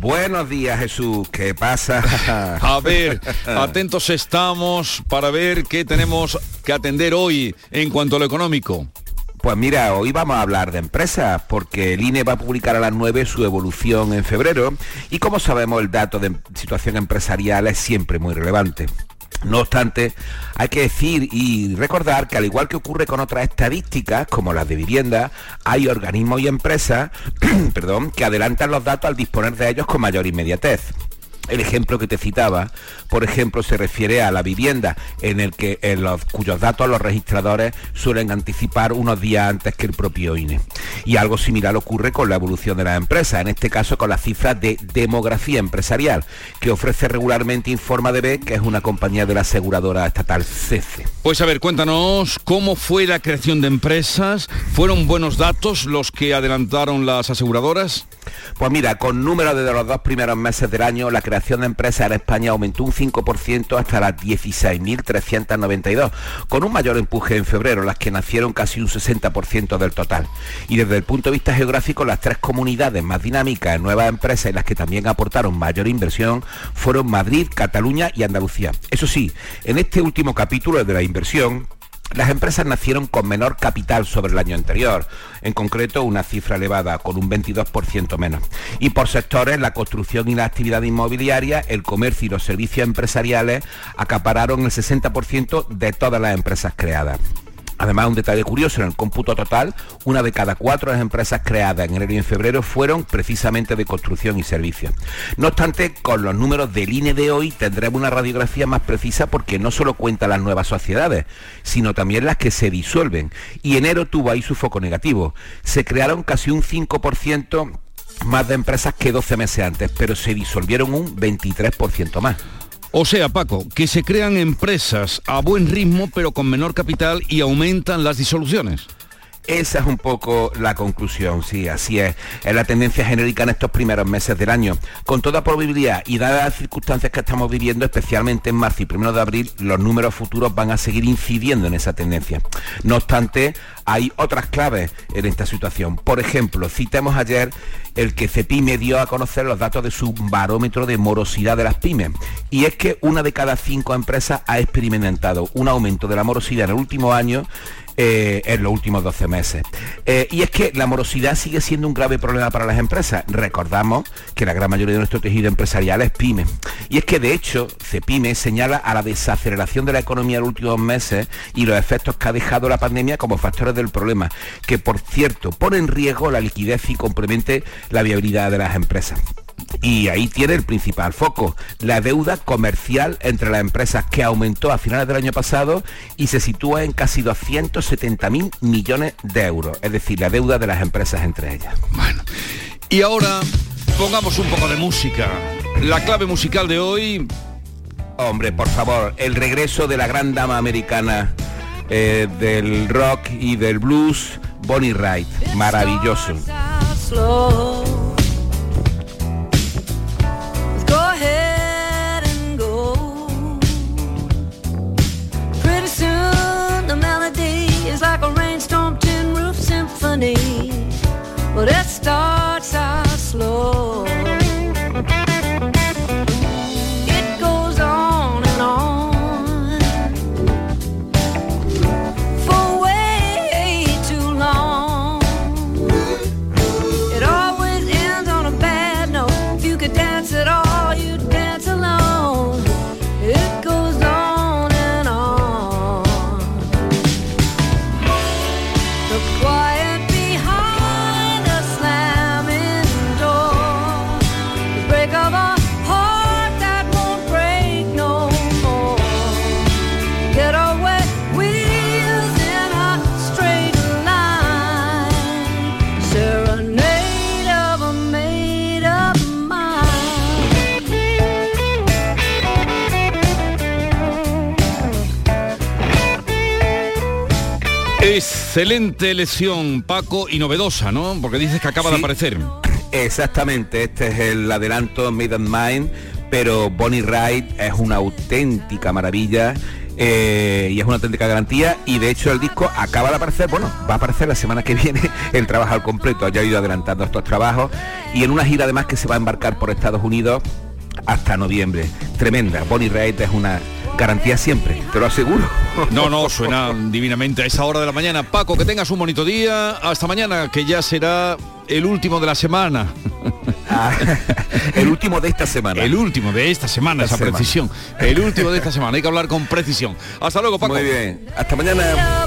Buenos días Jesús, ¿qué pasa? A ver, atentos estamos para ver qué tenemos que atender hoy en cuanto a lo económico. Pues mira, hoy vamos a hablar de empresas porque el INE va a publicar a las 9 su evolución en febrero y como sabemos el dato de situación empresarial es siempre muy relevante. No obstante, hay que decir y recordar que al igual que ocurre con otras estadísticas, como las de vivienda, hay organismos y empresas perdón, que adelantan los datos al disponer de ellos con mayor inmediatez. El ejemplo que te citaba, por ejemplo, se refiere a la vivienda, en el que en los, cuyos datos los registradores suelen anticipar unos días antes que el propio INE. Y algo similar ocurre con la evolución de las empresas, en este caso con las cifras de demografía empresarial, que ofrece regularmente Informa DB, que es una compañía de la aseguradora estatal CECE. Pues a ver, cuéntanos cómo fue la creación de empresas. ¿Fueron buenos datos los que adelantaron las aseguradoras? Pues mira, con números de los dos primeros meses del año, la creación de empresas en España aumentó un 5% hasta las 16.392, con un mayor empuje en febrero, las que nacieron casi un 60% del total. Y desde el punto de vista geográfico, las tres comunidades más dinámicas en nuevas empresas y las que también aportaron mayor inversión fueron Madrid, Cataluña y Andalucía. Eso sí, en este último capítulo de la inversión, las empresas nacieron con menor capital sobre el año anterior, en concreto una cifra elevada, con un 22% menos. Y por sectores, la construcción y la actividad inmobiliaria, el comercio y los servicios empresariales acapararon el 60% de todas las empresas creadas. Además, un detalle curioso, en el cómputo total, una de cada cuatro empresas creadas en enero y en febrero fueron precisamente de construcción y servicios. No obstante, con los números del INE de hoy tendremos una radiografía más precisa porque no solo cuenta las nuevas sociedades, sino también las que se disuelven. Y enero tuvo ahí su foco negativo. Se crearon casi un 5% más de empresas que 12 meses antes, pero se disolvieron un 23% más. O sea, Paco, que se crean empresas a buen ritmo pero con menor capital y aumentan las disoluciones. Esa es un poco la conclusión, sí, así es. Es la tendencia genérica en estos primeros meses del año. Con toda probabilidad y dadas las circunstancias que estamos viviendo, especialmente en marzo y primero de abril, los números futuros van a seguir incidiendo en esa tendencia. No obstante, hay otras claves en esta situación. Por ejemplo, citemos ayer el que CEPIME dio a conocer los datos de su barómetro de morosidad de las pymes. Y es que una de cada cinco empresas ha experimentado un aumento de la morosidad en el último año eh, en los últimos 12 meses. Eh, y es que la morosidad sigue siendo un grave problema para las empresas. Recordamos que la gran mayoría de nuestro tejido empresarial es pyme. Y es que de hecho, CEPIME señala a la desaceleración de la economía en los últimos meses y los efectos que ha dejado la pandemia como factores del problema, que por cierto pone en riesgo la liquidez y complemente la viabilidad de las empresas. Y ahí tiene el principal foco, la deuda comercial entre las empresas que aumentó a finales del año pasado y se sitúa en casi 270.000 millones de euros, es decir, la deuda de las empresas entre ellas. Bueno, y ahora pongamos un poco de música. La clave musical de hoy... Hombre, por favor, el regreso de la gran dama americana eh, del rock y del blues, Bonnie Wright. Maravilloso. Excelente elección, Paco, y novedosa, ¿no? Porque dices que acaba de aparecer. Exactamente, este es el adelanto Made in Mind, pero Bonnie Wright es una auténtica maravilla. eh, y es una auténtica garantía y de hecho el disco acaba de aparecer, bueno, va a aparecer la semana que viene el trabajo al completo, ya he ido adelantando estos trabajos y en una gira además que se va a embarcar por Estados Unidos hasta noviembre. Tremenda, Bonnie Wright es una garantía siempre, te lo aseguro. No, no, suena divinamente a esa hora de la mañana. Paco, que tengas un bonito día. Hasta mañana, que ya será el último de la semana. el último de esta semana. El último de esta semana, Esta esa semana. precisión. El último de esta semana. Hay que hablar con precisión. Hasta luego, Paco. Muy bien. Hasta mañana.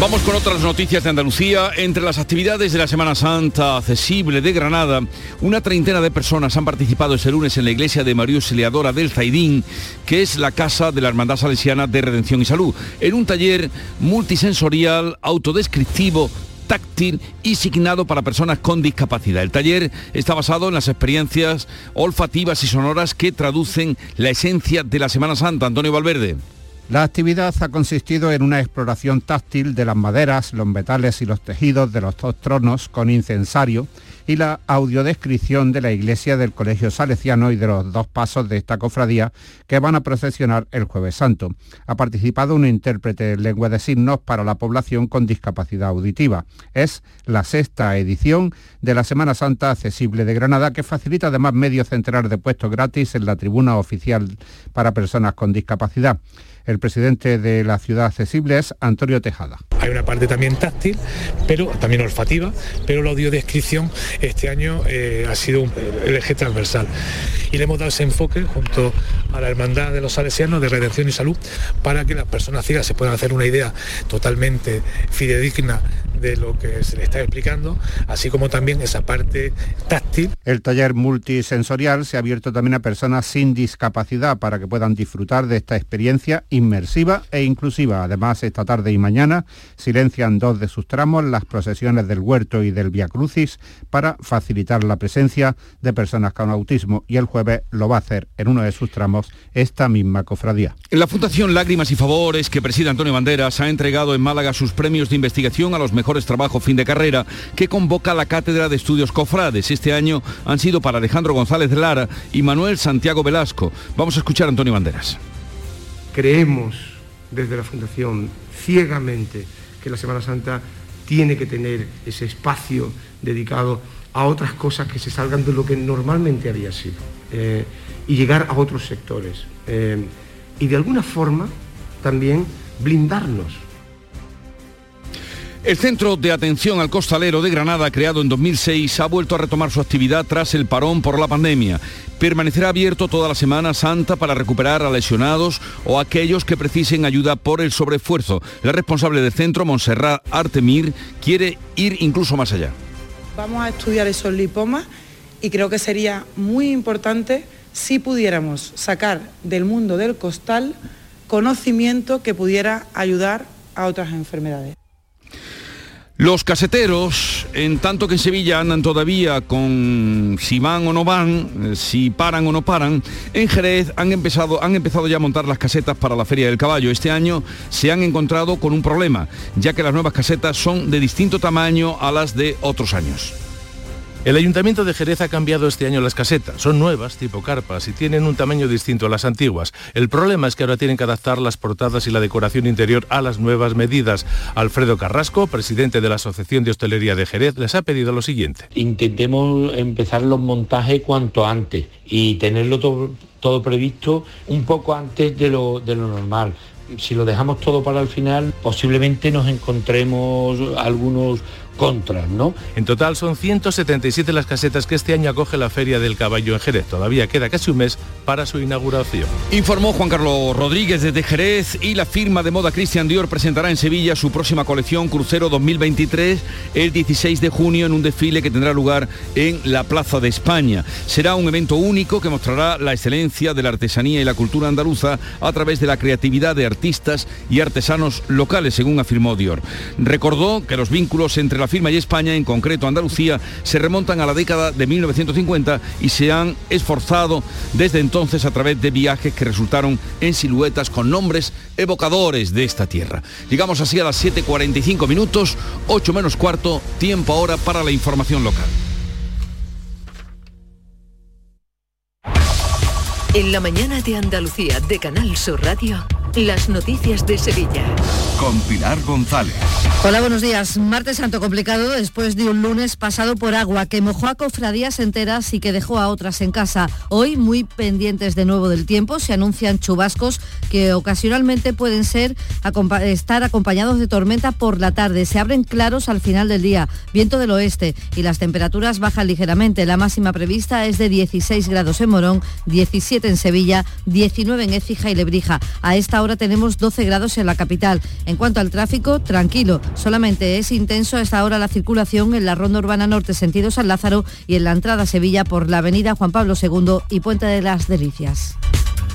Vamos con otras noticias de Andalucía. Entre las actividades de la Semana Santa accesible de Granada, una treintena de personas han participado este lunes en la iglesia de María Auxiliadora del Zaidín, que es la casa de la Hermandad Salesiana de Redención y Salud, en un taller multisensorial, autodescriptivo, táctil y signado para personas con discapacidad. El taller está basado en las experiencias olfativas y sonoras que traducen la esencia de la Semana Santa. Antonio Valverde. La actividad ha consistido en una exploración táctil de las maderas, los metales y los tejidos de los dos tronos con incensario y la audiodescripción de la iglesia del Colegio Salesiano y de los dos pasos de esta cofradía que van a procesionar el jueves santo. Ha participado un intérprete en lengua de signos para la población con discapacidad auditiva. Es la sexta edición de la Semana Santa Accesible de Granada que facilita además medio centenar de puestos gratis en la tribuna oficial para personas con discapacidad. El presidente de la ciudad accesible es Antonio Tejada. Hay una parte también táctil, pero también olfativa, pero la audiodescripción este año eh, ha sido un, el eje transversal. Y le hemos dado ese enfoque junto a la Hermandad de los Salesianos de Redención y Salud para que las personas ciegas se puedan hacer una idea totalmente fidedigna de lo que se le está explicando, así como también esa parte táctil. El taller multisensorial se ha abierto también a personas sin discapacidad para que puedan disfrutar de esta experiencia inmersiva e inclusiva. Además, esta tarde y mañana silencian dos de sus tramos las procesiones del Huerto y del Via Crucis para facilitar la presencia de personas con autismo y el jueves lo va a hacer en uno de sus tramos esta misma cofradía. La Fundación Lágrimas y Favores, que preside Antonio Banderas, ha entregado en Málaga sus premios de investigación a los mejores trabajos fin de carrera que convoca la Cátedra de Estudios Cofrades. Este año han sido para Alejandro González de Lara y Manuel Santiago Velasco. Vamos a escuchar a Antonio Banderas. Creemos desde la Fundación ciegamente que la Semana Santa tiene que tener ese espacio dedicado a otras cosas que se salgan de lo que normalmente había sido eh, y llegar a otros sectores. eh, y de alguna forma también blindarnos El Centro de Atención al Costalero de Granada, creado en 2006, ha vuelto a retomar su actividad tras el parón por la pandemia. Permanecerá abierto toda la Semana Santa para recuperar a lesionados o aquellos que precisen ayuda por el sobreesfuerzo. La responsable del centro, Montserrat Artemir, quiere ir incluso más allá. Vamos a estudiar esos lipomas y creo que sería muy importante si pudiéramos sacar del mundo del costal conocimiento que pudiera ayudar a otras enfermedades. Los caseteros, en tanto que en Sevilla andan todavía con si van o no van, eh, si paran o no paran, en Jerez han empezado, han empezado ya a montar las casetas para la Feria del Caballo. Este año se han encontrado con un problema, ya que las nuevas casetas son de distinto tamaño a las de otros años. El Ayuntamiento de Jerez ha cambiado este año las casetas. Son nuevas, tipo carpas, y tienen un tamaño distinto a las antiguas. El problema es que ahora tienen que adaptar las portadas y la decoración interior a las nuevas medidas. Alfredo Carrasco, presidente de la Asociación de Hostelería de Jerez, les ha pedido lo siguiente. Intentemos empezar los montajes cuanto antes y tenerlo todo, previsto un poco antes de lo normal. Si lo dejamos todo para el final, posiblemente nos encontremos algunos contras, ¿no? En total son 177 las casetas que este año acoge la Feria del Caballo en Jerez. Todavía queda casi un mes para su inauguración. Informó Juan Carlos Rodríguez desde Jerez y la firma de moda Christian Dior presentará en Sevilla su próxima colección Crucero 2023 el 16 de junio en un desfile que tendrá lugar en la Plaza de España. Será un evento único que mostrará la excelencia de la artesanía y la cultura andaluza a través de la creatividad de artistas y artesanos locales, según afirmó Dior. Recordó que los vínculos entre la firma y España, en concreto Andalucía, se remontan a la década de 1950 y se han esforzado desde entonces a través de viajes que resultaron en siluetas con nombres evocadores de esta tierra. Llegamos así a las 7.45 minutos, 8 menos cuarto, tiempo ahora para la información local. En la mañana de Andalucía de Canal Sur Radio, las noticias de Sevilla. Con Pilar González. Hola, buenos días. Martes Santo complicado después de un lunes pasado por agua que mojó a cofradías enteras y que dejó a otras en casa. Hoy, muy pendientes de nuevo del tiempo, se anuncian chubascos que ocasionalmente pueden ser acompa- estar acompañados de tormenta por la tarde. Se abren claros al final del día, viento del oeste y las temperaturas bajan ligeramente. La máxima prevista es de 16 grados en Morón, 17 en Sevilla, 19 en Écija y Lebrija. A esta hora tenemos 12 grados en la capital. En cuanto al tráfico, tranquilo. Solamente es intenso a esta hora la circulación en la ronda urbana norte sentido San Lázaro y en la entrada a Sevilla por la avenida Juan Pablo II y Puente de las Delicias.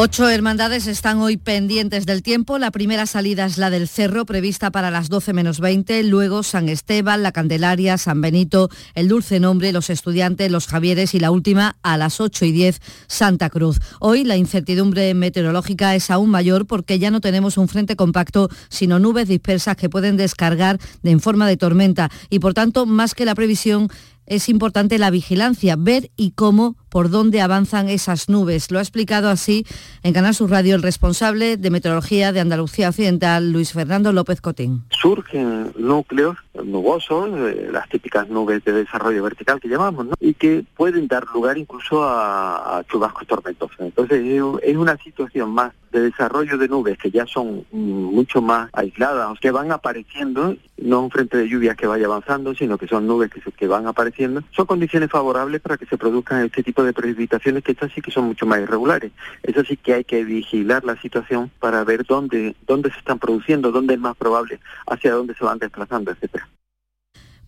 Ocho hermandades están hoy pendientes del tiempo. La primera salida es la del Cerro, prevista para las 12 menos 20. Luego San Esteban, La Candelaria, San Benito, El Dulce Nombre, Los Estudiantes, Los Javieres y la última a las 8 y 10, Santa Cruz. Hoy la incertidumbre meteorológica es aún mayor porque ya no tenemos un frente compacto, sino nubes dispersas que pueden descargar de en forma de tormenta. Y por tanto, más que la previsión, es importante la vigilancia, ver y cómo, por dónde avanzan esas nubes. Lo ha explicado así en Canal Sur Radio el responsable de Meteorología de Andalucía Occidental, Luis Fernando López Cotín. surgen núcleos nubosos, eh, las típicas nubes de desarrollo vertical que llamamos, ¿no? y que pueden dar lugar incluso a, chubascos tormentosos. Entonces es un- es una situación más de desarrollo de nubes que ya son mucho más aisladas, que van apareciendo, no un frente de lluvias que vaya avanzando, sino que son nubes que, que van apareciendo. Son condiciones favorables para que se produzcan este tipo de precipitaciones que estas sí que son mucho más irregulares. Eso sí que hay que vigilar la situación para ver dónde, dónde se están produciendo, dónde es más probable, hacia dónde se van desplazando, etcétera.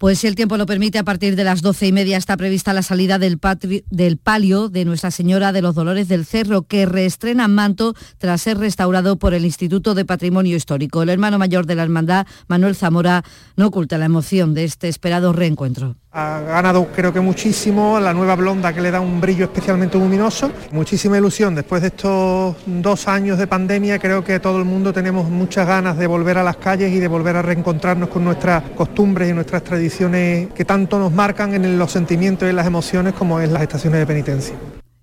Pues si el tiempo lo permite, a partir de las doce y media está prevista la salida del, palio de Nuestra Señora de los Dolores del Cerro, que reestrena manto tras ser restaurado por el Instituto de Patrimonio Histórico. El hermano mayor de la hermandad, Manuel Zamora, no oculta la emoción de este esperado reencuentro. Ha ganado creo que muchísimo la nueva blonda que le da un brillo especialmente luminoso. Muchísima ilusión. Después de estos dos años de pandemia creo que todo el mundo tenemos muchas ganas de volver a las calles y de volver a reencontrarnos con nuestras costumbres y nuestras tradiciones que tanto nos marcan en los sentimientos y en las emociones como es las estaciones de penitencia.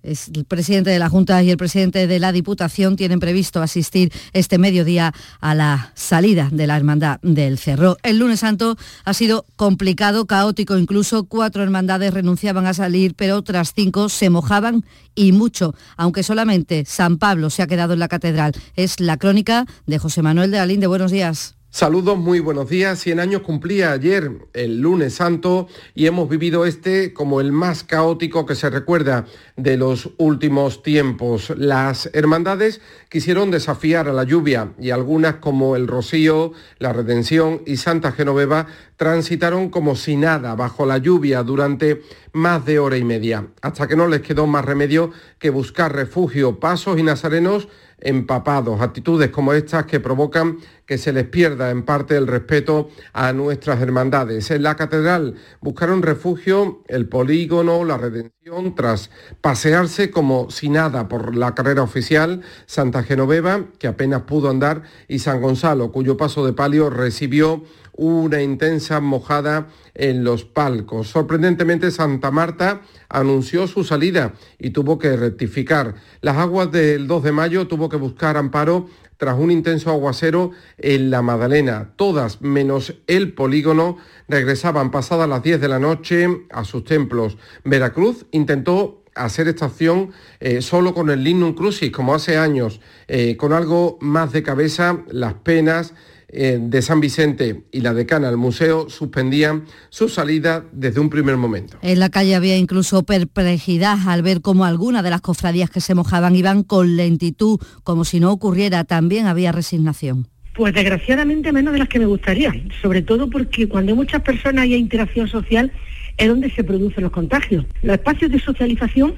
El presidente de la Junta y el presidente de la Diputación tienen previsto asistir este mediodía a la salida de la Hermandad del Cerro. El lunes santo ha sido complicado, caótico, incluso cuatro hermandades renunciaban a salir, pero otras cinco se mojaban y mucho, aunque solamente San Pablo se ha quedado en la catedral. Es la crónica de José Manuel de Alín. De buenos días. Saludos, muy buenos días. 100 años cumplía ayer el lunes santo y hemos vivido este como el más caótico que se recuerda de los últimos tiempos. Las hermandades quisieron desafiar a la lluvia y algunas como el Rocío, la Redención y Santa Genoveva transitaron como si nada bajo la lluvia durante más de hora y media, hasta que no les quedó más remedio que buscar refugio, pasos y nazarenos empapados. Actitudes como estas que provocan que se les pierda en parte el respeto a nuestras hermandades. En la catedral buscaron refugio el polígono, la redención, tras pasearse como si nada por la carrera oficial, Santa Genoveva, que apenas pudo andar, y San Gonzalo, cuyo paso de palio recibió una intensa mojada en los palcos. Sorprendentemente, Santa Marta anunció su salida y tuvo que rectificar. Las aguas del 2 de mayo tuvo que buscar amparo tras un intenso aguacero en la Madalena. Todas, menos el polígono, regresaban pasadas las 10 de la noche a sus templos. Veracruz intentó hacer esta acción eh, solo con el Lignum Crucis, como hace años, eh, con algo más de cabeza, las penas de San Vicente y la decana del museo suspendían su salida desde un primer momento. En la calle había incluso perplejidad al ver cómo algunas de las cofradías que se mojaban iban con lentitud, como si no ocurriera. También había resignación. Pues desgraciadamente menos de las que me gustaría, sobre todo porque cuando hay muchas personas y hay interacción social es donde se producen los contagios. Los espacios de socialización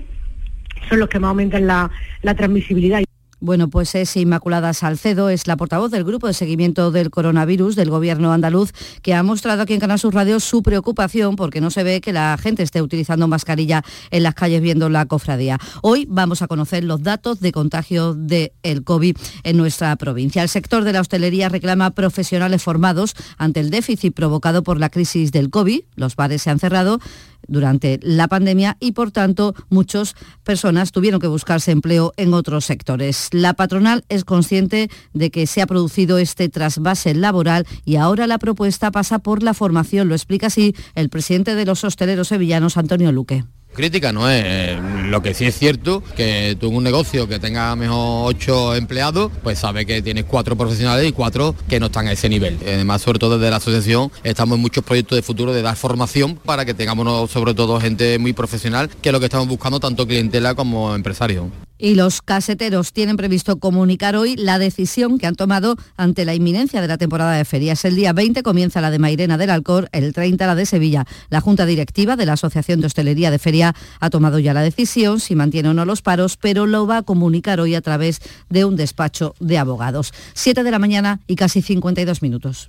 son los que más aumentan la, la transmisibilidad. Bueno, pues es Inmaculada Salcedo, es la portavoz del Grupo de Seguimiento del Coronavirus del Gobierno andaluz, que ha mostrado aquí en Canal Sur Radio su preocupación porque no se ve que la gente esté utilizando mascarilla en las calles viendo la cofradía. Hoy vamos a conocer los datos de contagio del COVID en nuestra provincia. El sector de la hostelería reclama profesionales formados ante el déficit provocado por la crisis del COVID. Los bares se han cerrado durante la pandemia y por tanto muchas personas tuvieron que buscarse empleo en otros sectores. La patronal es consciente de que se ha producido este trasvase laboral y ahora la propuesta pasa por la formación. Lo explica así el presidente de los hosteleros sevillanos, Antonio Luque. Crítica no es, eh, lo que sí es cierto que tú en un negocio que tenga mejor ocho empleados, pues sabe que tienes cuatro profesionales y cuatro que no están a ese nivel. Además, sobre todo desde la asociación, estamos en muchos proyectos de futuro de dar formación para que tengamos sobre todo gente muy profesional, que es lo que estamos buscando tanto clientela como empresarios. Y los caseteros tienen previsto comunicar hoy la decisión que han tomado ante la inminencia de la temporada de ferias. El día 20 comienza la de Mairena del Alcor, el 30 la de Sevilla. La Junta Directiva de la Asociación de Hostelería de Feria ha tomado ya la decisión, si mantiene o no los paros, pero lo va a comunicar hoy a través de un despacho de abogados. 7 de la mañana y casi 52 minutos.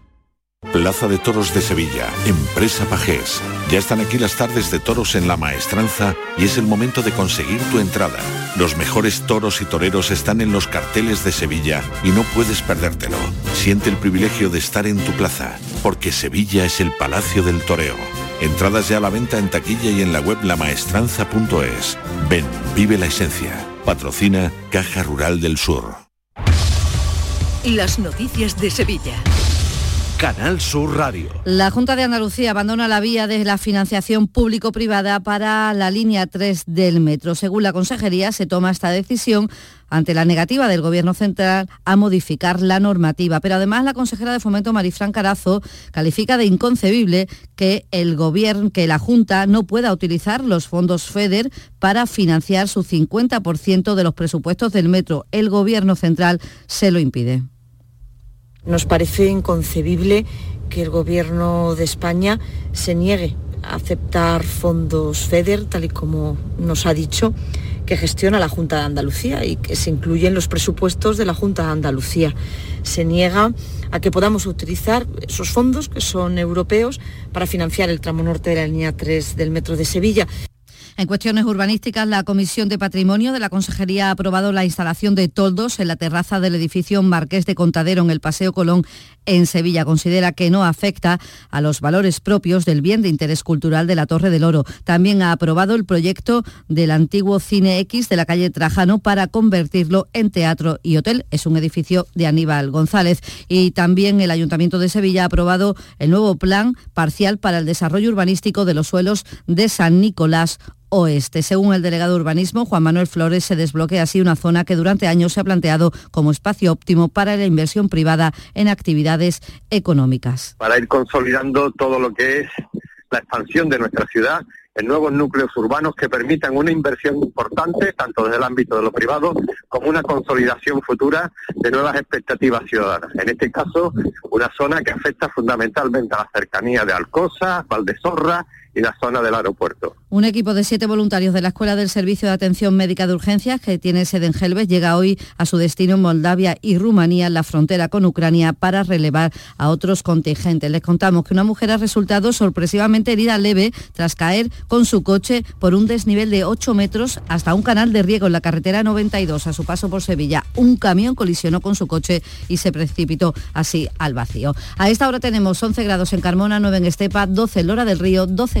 Plaza de Toros de Sevilla, Empresa Pajés. Ya están aquí las tardes de toros en la maestranza y es el momento de conseguir tu entrada. Los mejores toros y toreros están en los carteles de Sevilla y no puedes perdértelo. Siente el privilegio de estar en tu plaza, porque Sevilla es el Palacio del Toreo. Entradas ya a la venta en taquilla y en la web lamaestranza.es. Ven, vive la esencia. Patrocina Caja Rural del Sur. Las noticias de Sevilla. Canal Sur Radio. La Junta de Andalucía abandona la vía de la financiación público-privada para la línea 3 del metro. Según la Consejería, se toma esta decisión ante la negativa del Gobierno central a modificar la normativa. Pero además la consejera de Fomento, Marifran Carazo, califica de inconcebible que el Gobierno, que la Junta no pueda utilizar los fondos FEDER para financiar su 50% de los presupuestos del metro. El Gobierno central se lo impide. Nos parece inconcebible que el Gobierno de España se niegue a aceptar fondos FEDER, tal y como nos ha dicho, que gestiona la Junta de Andalucía y que se incluye en los presupuestos de la Junta de Andalucía. Se niega a que podamos utilizar esos fondos, que son europeos, para financiar el tramo norte de la línea 3 del Metro de Sevilla. En cuestiones urbanísticas, la Comisión de Patrimonio de la Consejería ha aprobado la instalación de toldos en la terraza del edificio Marqués de Contadero en el Paseo Colón en Sevilla. Considera que no afecta a los valores propios del bien de interés cultural de la Torre del Oro. También ha aprobado el proyecto del antiguo Cine X de la calle Trajano para convertirlo en teatro y hotel. Es un edificio de Aníbal González. Y también el Ayuntamiento de Sevilla ha aprobado el nuevo plan parcial para el desarrollo urbanístico de los suelos de San Nicolás Oeste. Según el delegado de urbanismo, Juan Manuel Flores, se desbloquea así una zona que durante años se ha planteado como espacio óptimo para la inversión privada en actividades económicas. Para ir consolidando todo lo que es la expansión de nuestra ciudad en nuevos núcleos urbanos que permitan una inversión importante, tanto desde el ámbito de lo privado, como una consolidación futura de nuevas expectativas ciudadanas. En este caso, una zona que afecta fundamentalmente a la cercanía de Alcosa, Valdesorra y la zona del aeropuerto. Un equipo de siete voluntarios de la Escuela del Servicio de Atención Médica de Urgencias, que tiene sede en Helves, llega hoy a su destino en Moldavia y Rumanía, en la frontera con Ucrania, para relevar a otros contingentes. Les contamos que una mujer ha resultado sorpresivamente herida leve tras caer con su coche por un desnivel de 8 metros hasta un canal de riego en la carretera 92 a su paso por Sevilla. Un camión colisionó con su coche y se precipitó así al vacío. A esta hora tenemos 11 grados en Carmona, 9 en Estepa, 12 en Lora del Río, 12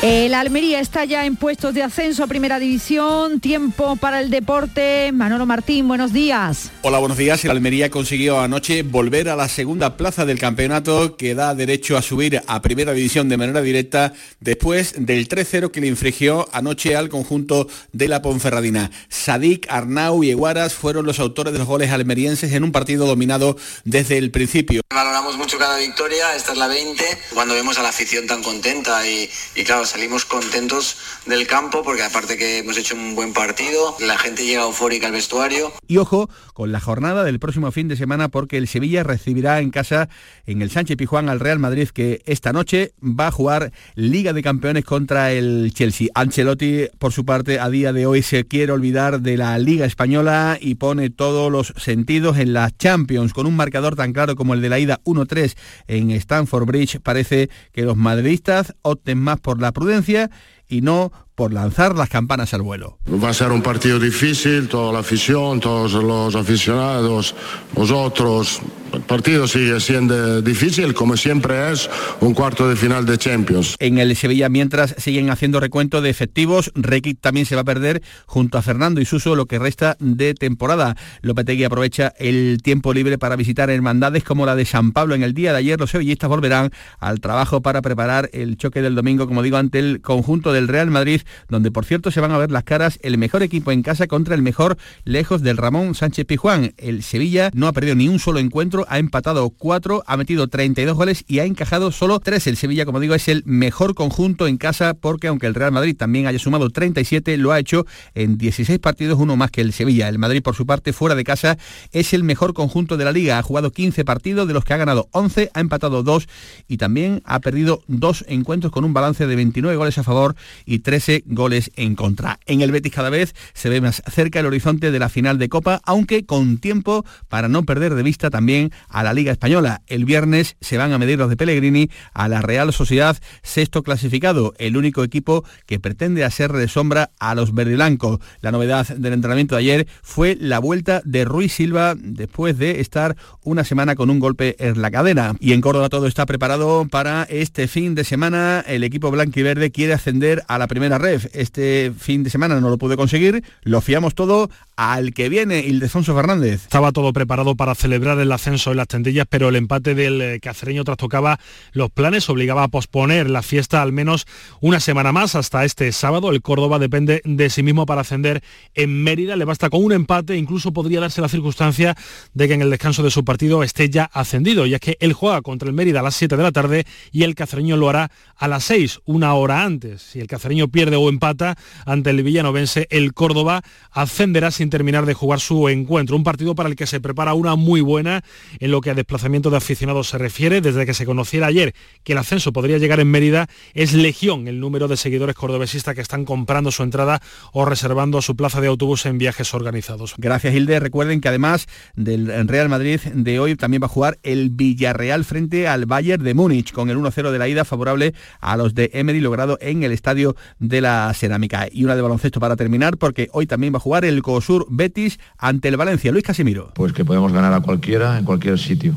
El Almería está ya en puestos de ascenso a Primera División. Tiempo para el deporte. Manolo Martín, buenos días. Hola, buenos días. El Almería consiguió anoche volver a la segunda plaza del campeonato que da derecho a subir a Primera División de manera directa después del 3-0 que le infligió anoche al conjunto de la Ponferradina. Sadik, Arnau y Eguaras fueron los autores de los goles almerienses en un partido dominado desde el principio. Valoramos mucho cada victoria, esta es la 20, cuando vemos a la afición tan contenta y, y claro, salimos contentos del campo porque aparte que hemos hecho un buen partido, la gente llega eufórica al vestuario. Y ojo con la jornada del próximo fin de semana porque el Sevilla recibirá en casa en el Sánchez Pijuán al Real Madrid que esta noche va a jugar Liga de Campeones contra el Chelsea. Ancelotti, por su parte, a día de hoy se quiere olvidar de la Liga Española y pone todos los sentidos en la Champions con un marcador tan claro como el de la ida 1-3 en Stamford Bridge. Parece que los madridistas opten más por la prudencia y no por lanzar las campanas al vuelo. Va a ser un partido difícil, toda la afición, todos los aficionados, vosotros. El partido sigue siendo difícil, como siempre es un cuarto de final de Champions. En el Sevilla, mientras siguen haciendo recuento de efectivos, Rekic también se va a perder junto a Fernando y Suso lo que resta de temporada. Lopetegui aprovecha el tiempo libre para visitar hermandades como la de San Pablo. En el día de ayer los sevillistas volverán al trabajo para preparar el choque del domingo, como digo, ante el conjunto del Real Madrid donde por cierto se van a ver las caras el mejor equipo en casa contra el mejor lejos del Ramón Sánchez Pijuán. El Sevilla no ha perdido ni un solo encuentro, ha empatado cuatro, ha metido 32 goles y ha encajado solo tres. El Sevilla, como digo, es el mejor conjunto en casa porque aunque el Real Madrid también haya sumado 37, lo ha hecho en 16 partidos, uno más que el Sevilla. El Madrid, por su parte, fuera de casa, es el mejor conjunto de la liga. Ha jugado 15 partidos, de los que ha ganado 11, ha empatado 2 y también ha perdido dos encuentros con un balance de 29 goles a favor y 13 goles en contra. En el Betis cada vez se ve más cerca el horizonte de la final de Copa, aunque con tiempo para no perder de vista también a la Liga Española. El viernes se van a medir los de Pellegrini a la Real Sociedad, sexto clasificado, el único equipo que pretende hacer de sombra a los verdiblancos. La novedad del entrenamiento de ayer fue la vuelta de Ruiz Silva después de estar una semana con un golpe en la cadera. Y en Córdoba todo está preparado para este fin de semana. El equipo blanco y verde quiere ascender a la primera red este fin de semana no lo pude conseguir, lo fiamos todo al que viene, Ildefonso Fernández. Estaba todo preparado para celebrar el ascenso en las tendillas, pero el empate del eh, cacereño trastocaba los planes, obligaba a posponer la fiesta al menos una semana más hasta este sábado. El Córdoba depende de sí mismo para ascender en Mérida, le basta con un empate, incluso podría darse la circunstancia de que en el descanso de su partido esté ya ascendido, ya que él juega contra el Mérida a las 7 de la tarde y el cacereño lo hará a las 6, una hora antes. Si el cacereño pierde o empata ante el villanovense, el Córdoba ascenderá sin terminar de jugar su encuentro. Un partido para el que se prepara una muy buena en lo que a desplazamiento de aficionados se refiere. Desde que se conociera ayer que el ascenso podría llegar en Mérida, es legión el número de seguidores cordobesistas que están comprando su entrada o reservando su plaza de autobús en viajes organizados. Gracias, Hilde. Recuerden que además del Real Madrid de hoy también va a jugar el Villarreal frente al Bayern de Múnich con el 1-0 de la ida favorable a los de Emery logrado en el estadio de la cerámica. Y una de baloncesto para terminar, porque hoy también va a jugar el COSUR Betis ante el Valencia. Luis Casimiro. Pues que podemos ganar a cualquiera en cualquier sitio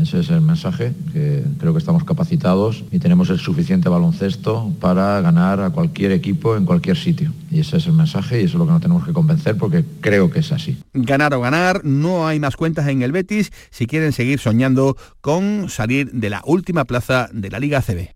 Ese es el mensaje, que creo que estamos capacitados y tenemos el suficiente baloncesto para ganar a cualquier equipo en cualquier sitio. Y ese es el mensaje y eso es lo que nos tenemos que convencer porque creo que es así. Ganar o ganar, no hay más cuentas en el Betis si quieren seguir soñando con salir de la última plaza de la Liga CB.